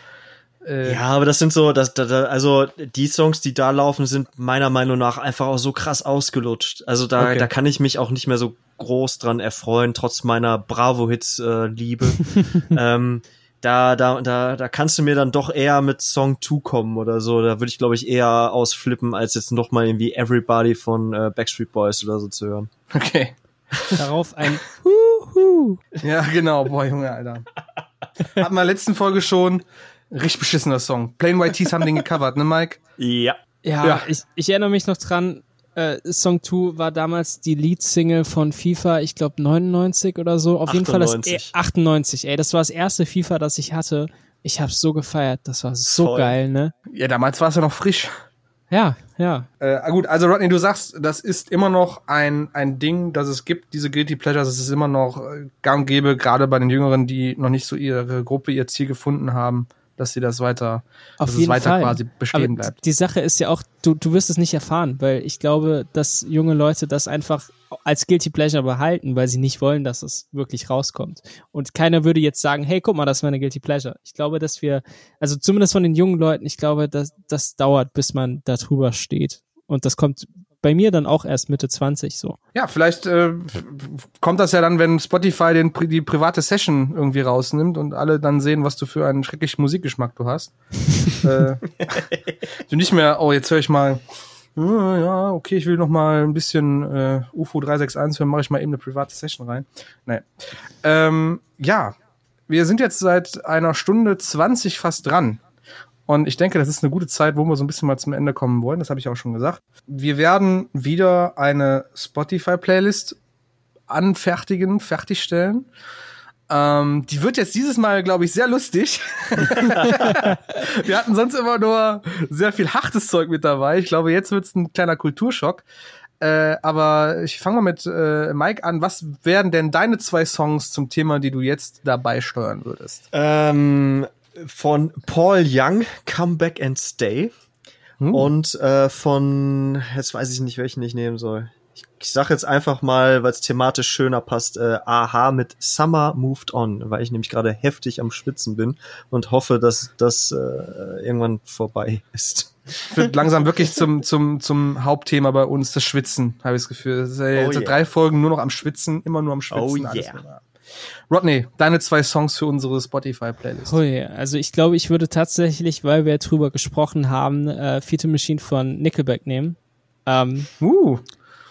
Äh, Ja, aber das sind so, das, da, da, also die Songs, die da laufen, sind meiner Meinung nach einfach auch so krass ausgelutscht. Also da, Okay. da kann ich mich auch nicht mehr so groß dran erfreuen, trotz meiner Bravo-Hits-Liebe. ähm, da, da, da, da kannst du mir dann doch eher mit Song 2 kommen oder so. Da würde ich, glaube ich, eher ausflippen, als jetzt noch mal irgendwie Everybody von äh, Backstreet Boys oder so zu hören. Okay. Darauf ein Huhu. Ja, genau. Boah, Junge, Alter. Hatten wir in der letzten Folge schon. Richtig beschissener Song. Plain White Tees haben den gecovert, ne, Mike? Ja. Ja, Ja. Ich, ich erinnere mich noch dran, äh, Song 2 war damals die Lead-Single von FIFA, ich glaube 99 oder so. Auf jeden Fall das 98. e 98, ey. Das war das erste FIFA, das ich hatte. Ich hab's so gefeiert. Das war so Voll. geil, ne? Ja, damals war es ja noch frisch. Ja, ja. Äh, gut, also Rodney, du sagst, das ist immer noch ein, ein Ding, das es gibt, diese Guilty Pleasures, es ist immer noch äh, gang und gäbe, gerade bei den Jüngeren, die noch nicht so ihre Gruppe, ihr Ziel gefunden haben, dass sie das weiter, Auf dass jeden es weiter Fall. quasi bestehen Aber bleibt. die Sache ist ja auch, du, du wirst es nicht erfahren, weil ich glaube, dass junge Leute das einfach als Guilty Pleasure behalten, weil sie nicht wollen, dass es wirklich rauskommt. Und keiner würde jetzt sagen, hey, guck mal, das war eine Guilty Pleasure. Ich glaube, dass wir, also zumindest von den jungen Leuten, ich glaube, dass das dauert, bis man da drüber steht. Und das kommt bei mir dann auch erst Mitte 20 so. Ja, vielleicht äh, kommt das ja dann, wenn Spotify den, die private Session irgendwie rausnimmt und alle dann sehen, was du für einen schrecklichen Musikgeschmack du hast. äh, du nicht mehr, oh, jetzt höre ich mal, äh, ja, okay, ich will noch mal ein bisschen äh, UFO 361 hören, mache ich mal eben eine private Session rein. Nee. Ähm, ja, wir sind jetzt seit einer Stunde 20 fast dran. Und ich denke, das ist eine gute Zeit, wo wir so ein bisschen mal zum Ende kommen wollen. Das habe ich auch schon gesagt. Wir werden wieder eine Spotify-Playlist anfertigen, fertigstellen. Ähm, die wird jetzt dieses Mal, glaube ich, sehr lustig. Wir hatten sonst immer nur sehr viel hartes Zeug mit dabei. Ich glaube, jetzt wird es ein kleiner Kulturschock. Äh, aber ich fange mal mit äh, Mike an. Was wären denn deine zwei Songs zum Thema, die du jetzt dabei steuern würdest? Ähm, von Paul Young, Come Back and Stay. Hm. Und äh, von, jetzt weiß ich nicht, welchen ich nehmen soll. Ich, ich sag jetzt einfach mal, weil es thematisch schöner passt, äh, Aha mit Summer Moved On, weil ich nämlich gerade heftig am Schwitzen bin und hoffe, dass das äh, irgendwann vorbei ist. wird langsam wirklich zum, zum, zum Hauptthema bei uns, das Schwitzen, habe ich das Gefühl. Das ist ja jetzt Oh yeah. drei Folgen nur noch am Schwitzen, immer nur am Schwitzen. Oh yeah. Rodney, deine zwei Songs für unsere Spotify-Playlist. Hui, also ich glaube, ich würde tatsächlich, weil wir drüber gesprochen haben, äh, Fetal Machine von Nickelback nehmen. Ähm, Uh,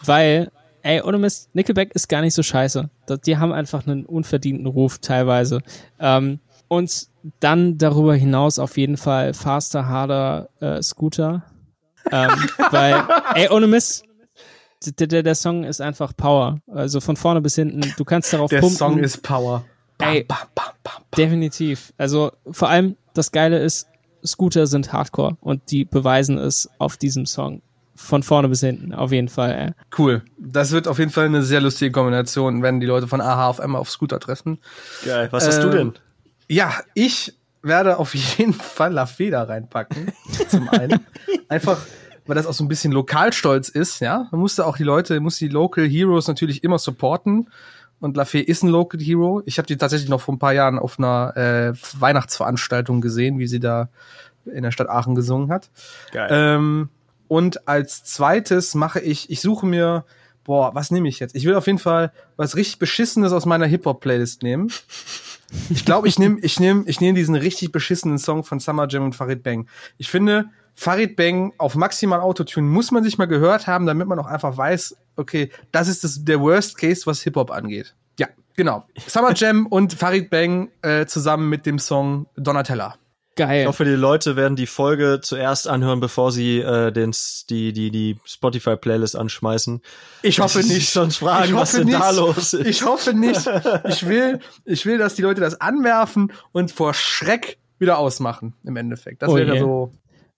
weil, ey, ohne Mist, Nickelback ist gar nicht so scheiße. Die haben einfach einen unverdienten Ruf teilweise. Ähm, und dann darüber hinaus auf jeden Fall Faster, Harder, äh, Scooter. Ähm, weil, ey, ohne Mist, der, der, der Song ist einfach Power. Also von vorne bis hinten. Du kannst darauf der pumpen. Song ist Power. Ey. bam, bam, bam, bam. Definitiv. Also vor allem das Geile ist, Scooter sind Hardcore und die beweisen es auf diesem Song. Von vorne bis hinten, auf jeden Fall. Ey. Cool. Das wird auf jeden Fall eine sehr lustige Kombination, wenn die Leute von AHA auf einmal auf Scooter treffen. Geil. Was hast du Ähm, denn? Ja, ich werde auf jeden Fall La Feder reinpacken. Zum einen. Einfach, weil das auch so ein bisschen Lokalstolz ist, ja. Man musste auch die Leute, muss die Local Heroes natürlich immer supporten. Und Lafay ist ein Local Hero. Ich habe die tatsächlich noch vor ein paar Jahren auf einer äh, Weihnachtsveranstaltung gesehen, wie sie da in der Stadt Aachen gesungen hat. Geil. Ähm, und als zweites mache ich, ich suche mir, boah, was nehme ich jetzt? Ich will auf jeden Fall was richtig Beschissenes aus meiner Hip-Hop-Playlist nehmen. Ich glaube, ich nehme ich nehm, ich nehm diesen richtig beschissenen Song von Summer Jam und Farid Bang. Ich finde, Farid Bang auf maximal Autotune muss man sich mal gehört haben, damit man auch einfach weiß, okay, das ist das, der Worst Case, was Hip-Hop angeht. Ja, genau. Summer Jam und Farid Bang äh, zusammen mit dem Song Donatella. Geil. Ich hoffe, die Leute werden die Folge zuerst anhören, bevor sie äh, den, die, die, die Spotify-Playlist anschmeißen. Ich hoffe nicht. Sonst fragen, ich was hoffe denn nicht. da los ist. Ich hoffe nicht. Ich will, ich will, dass die Leute das anwerfen und vor Schreck wieder ausmachen, im Endeffekt. Das Oh wäre je. so.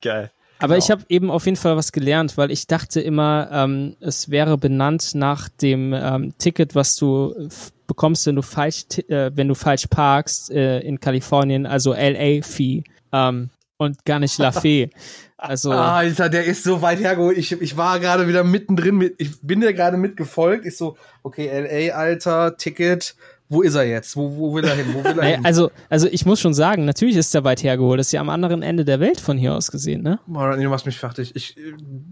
Geil. Aber Genau. ich habe eben auf jeden Fall was gelernt, weil ich dachte immer, ähm, es wäre benannt nach dem ähm, Ticket, was du bekommst, wenn du falsch, äh, wenn du falsch parkst äh, in Kalifornien, also LA-Fee ähm, und gar nicht La Fee. Also Ah, Alter, der ist so weit hergeholt. Ich, ich war gerade wieder mittendrin mit, ich bin dir gerade mitgefolgt. Ich so, okay, LA, Alter, Ticket. Wo ist er jetzt? Wo, wo will er hin? Wo will er hin? also, also ich muss schon sagen, natürlich ist der weit hergeholt. Das ist ja am anderen Ende der Welt von hier aus gesehen, ne? Boah, Rodney, du machst mich fertig. Ich,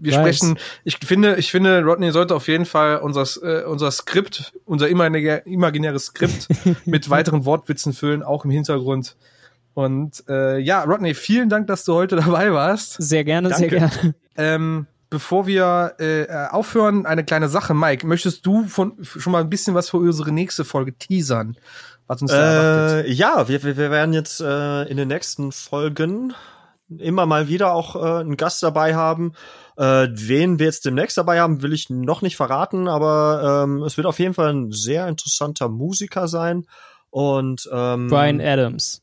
wir Weiß. sprechen, ich finde, ich finde, Rodney sollte auf jeden Fall unser, äh, unser Skript, unser imaginär, imaginäres Skript mit weiteren Wortwitzen füllen, auch im Hintergrund. Und äh, ja, Rodney, vielen Dank, dass du heute dabei warst. Sehr gerne, sehr Danke. gerne. Ähm, bevor wir äh, äh, aufhören, eine kleine Sache. Mike, möchtest du von, schon mal ein bisschen was für unsere nächste Folge teasern? Was uns da erwartet? Äh, ja, wir, wir, wir werden jetzt äh, in den nächsten Folgen immer mal wieder auch äh, einen Gast dabei haben. Äh, wen wir jetzt demnächst dabei haben, will ich noch nicht verraten, aber ähm, es wird auf jeden Fall ein sehr interessanter Musiker Und ähm, Brian Adams.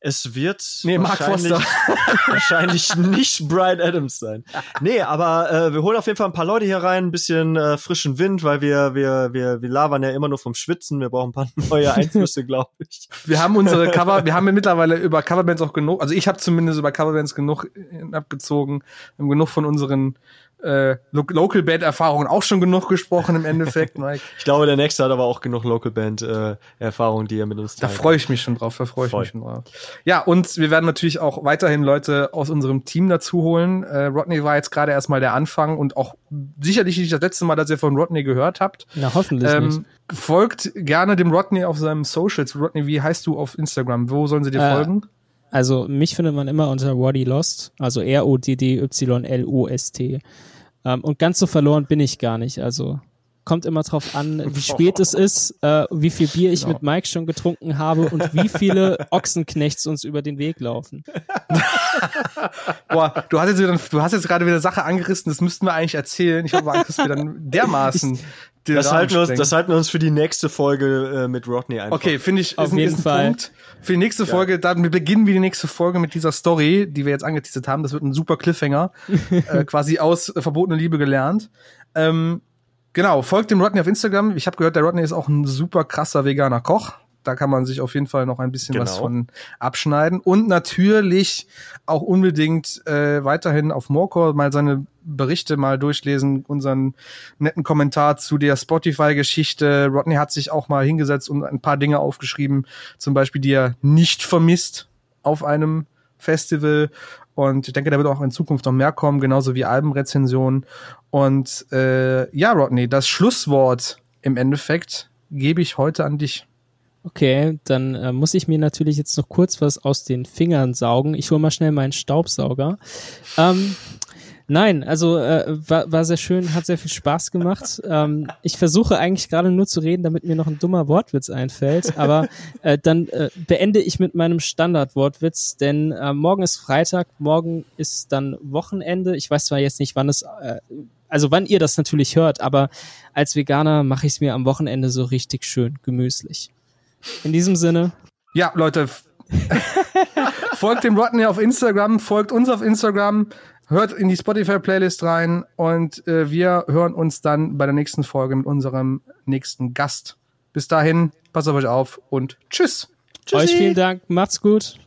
Es wird Nee, wahrscheinlich, wahrscheinlich nicht Brian Adams sein. Nee, aber äh, wir holen auf jeden Fall ein paar Leute hier rein, ein bisschen äh, frischen Wind, weil wir, wir, wir, wir labern ja immer nur vom Schwitzen. Wir brauchen ein paar neue Einflüsse, glaube ich. Wir haben unsere Cover, wir haben ja mittlerweile über Coverbands auch genug, also ich habe zumindest über Coverbands genug äh, abgezogen, haben genug von unseren äh, Lo Local Band Erfahrungen auch schon genug gesprochen im Endeffekt, Mike. Ich glaube, der nächste hat aber auch genug Local Band äh, Erfahrung, die er mit uns Da teilt. freue ich mich schon drauf, da freue ich Voll. mich schon drauf. Ja, und wir werden natürlich auch weiterhin Leute aus unserem Team dazu holen. Äh, Rodney war jetzt gerade erstmal der Anfang und auch sicherlich nicht das letzte Mal, dass ihr von Rodney gehört habt. Na, hoffentlich nicht. Ähm, folgt gerne dem Rodney auf seinem Socials. Rodney, wie heißt du auf Instagram? Wo sollen sie dir Äh, folgen? Also mich findet man immer unter Roddy Lost, also R-O-D-D-Y-L-O-S-T. Ähm, und ganz so verloren bin ich gar nicht. Also kommt immer drauf an, wie spät es ist, äh, wie viel Bier ich Genau. mit Mike schon getrunken habe und wie viele Ochsenknechts uns über den Weg laufen. Boah, du hast jetzt wieder, du hast jetzt gerade wieder eine Sache angerissen, das müssten wir eigentlich erzählen. Ich habe Angst, dass wir dann dermaßen den Das halten, wir uns, das halten wir uns für die nächste Folge äh, mit Rodney einfach. Okay, finde ich, Auf ist ein, jeden ist ein Fall. Punkt. Für die nächste Folge, dann beginnen wir die nächste Folge mit dieser Story, die wir jetzt angeteasert haben. Das wird ein super Cliffhanger. äh, quasi aus äh, Verbotene Liebe gelernt. Ähm, genau, folgt dem Rodney auf Instagram. Ich habe gehört, der Rodney ist auch ein super krasser veganer Koch. Da kann man sich auf jeden Fall noch ein bisschen was Genau. von abschneiden. Und natürlich auch unbedingt äh, weiterhin auf Morcor mal seine Berichte mal durchlesen, unseren netten Kommentar zu der Spotify-Geschichte. Rodney hat sich auch mal hingesetzt und ein paar Dinge aufgeschrieben, zum Beispiel, die er nicht vermisst auf einem Festival. Und ich denke, da wird auch in Zukunft noch mehr kommen, genauso wie Albenrezensionen. Und äh, ja, Rodney, das Schlusswort im Endeffekt gebe ich heute an dich. Okay, dann äh, muss ich mir natürlich jetzt noch kurz was aus den Fingern saugen. Ich hole mal schnell meinen Staubsauger. Ähm, nein, also äh, war, war sehr schön, hat sehr viel Spaß gemacht. Ähm, ich versuche eigentlich gerade nur zu reden, damit mir noch ein dummer Wortwitz einfällt, aber äh, dann äh, beende ich mit meinem Standardwortwitz, denn äh, morgen ist Freitag, morgen ist dann Wochenende. Ich weiß zwar jetzt nicht, wann es äh, also wann ihr das natürlich hört, aber als Veganer mache ich es mir am Wochenende so richtig schön gemüßlich. In diesem Sinne, Ja, Leute, folgt dem Rodney auf Instagram, folgt uns auf Instagram, hört in die Spotify-Playlist rein und äh, wir hören uns dann bei der nächsten Folge mit unserem nächsten Gast. Bis dahin, passt auf euch auf und tschüss. euch vielen Dank, macht's gut.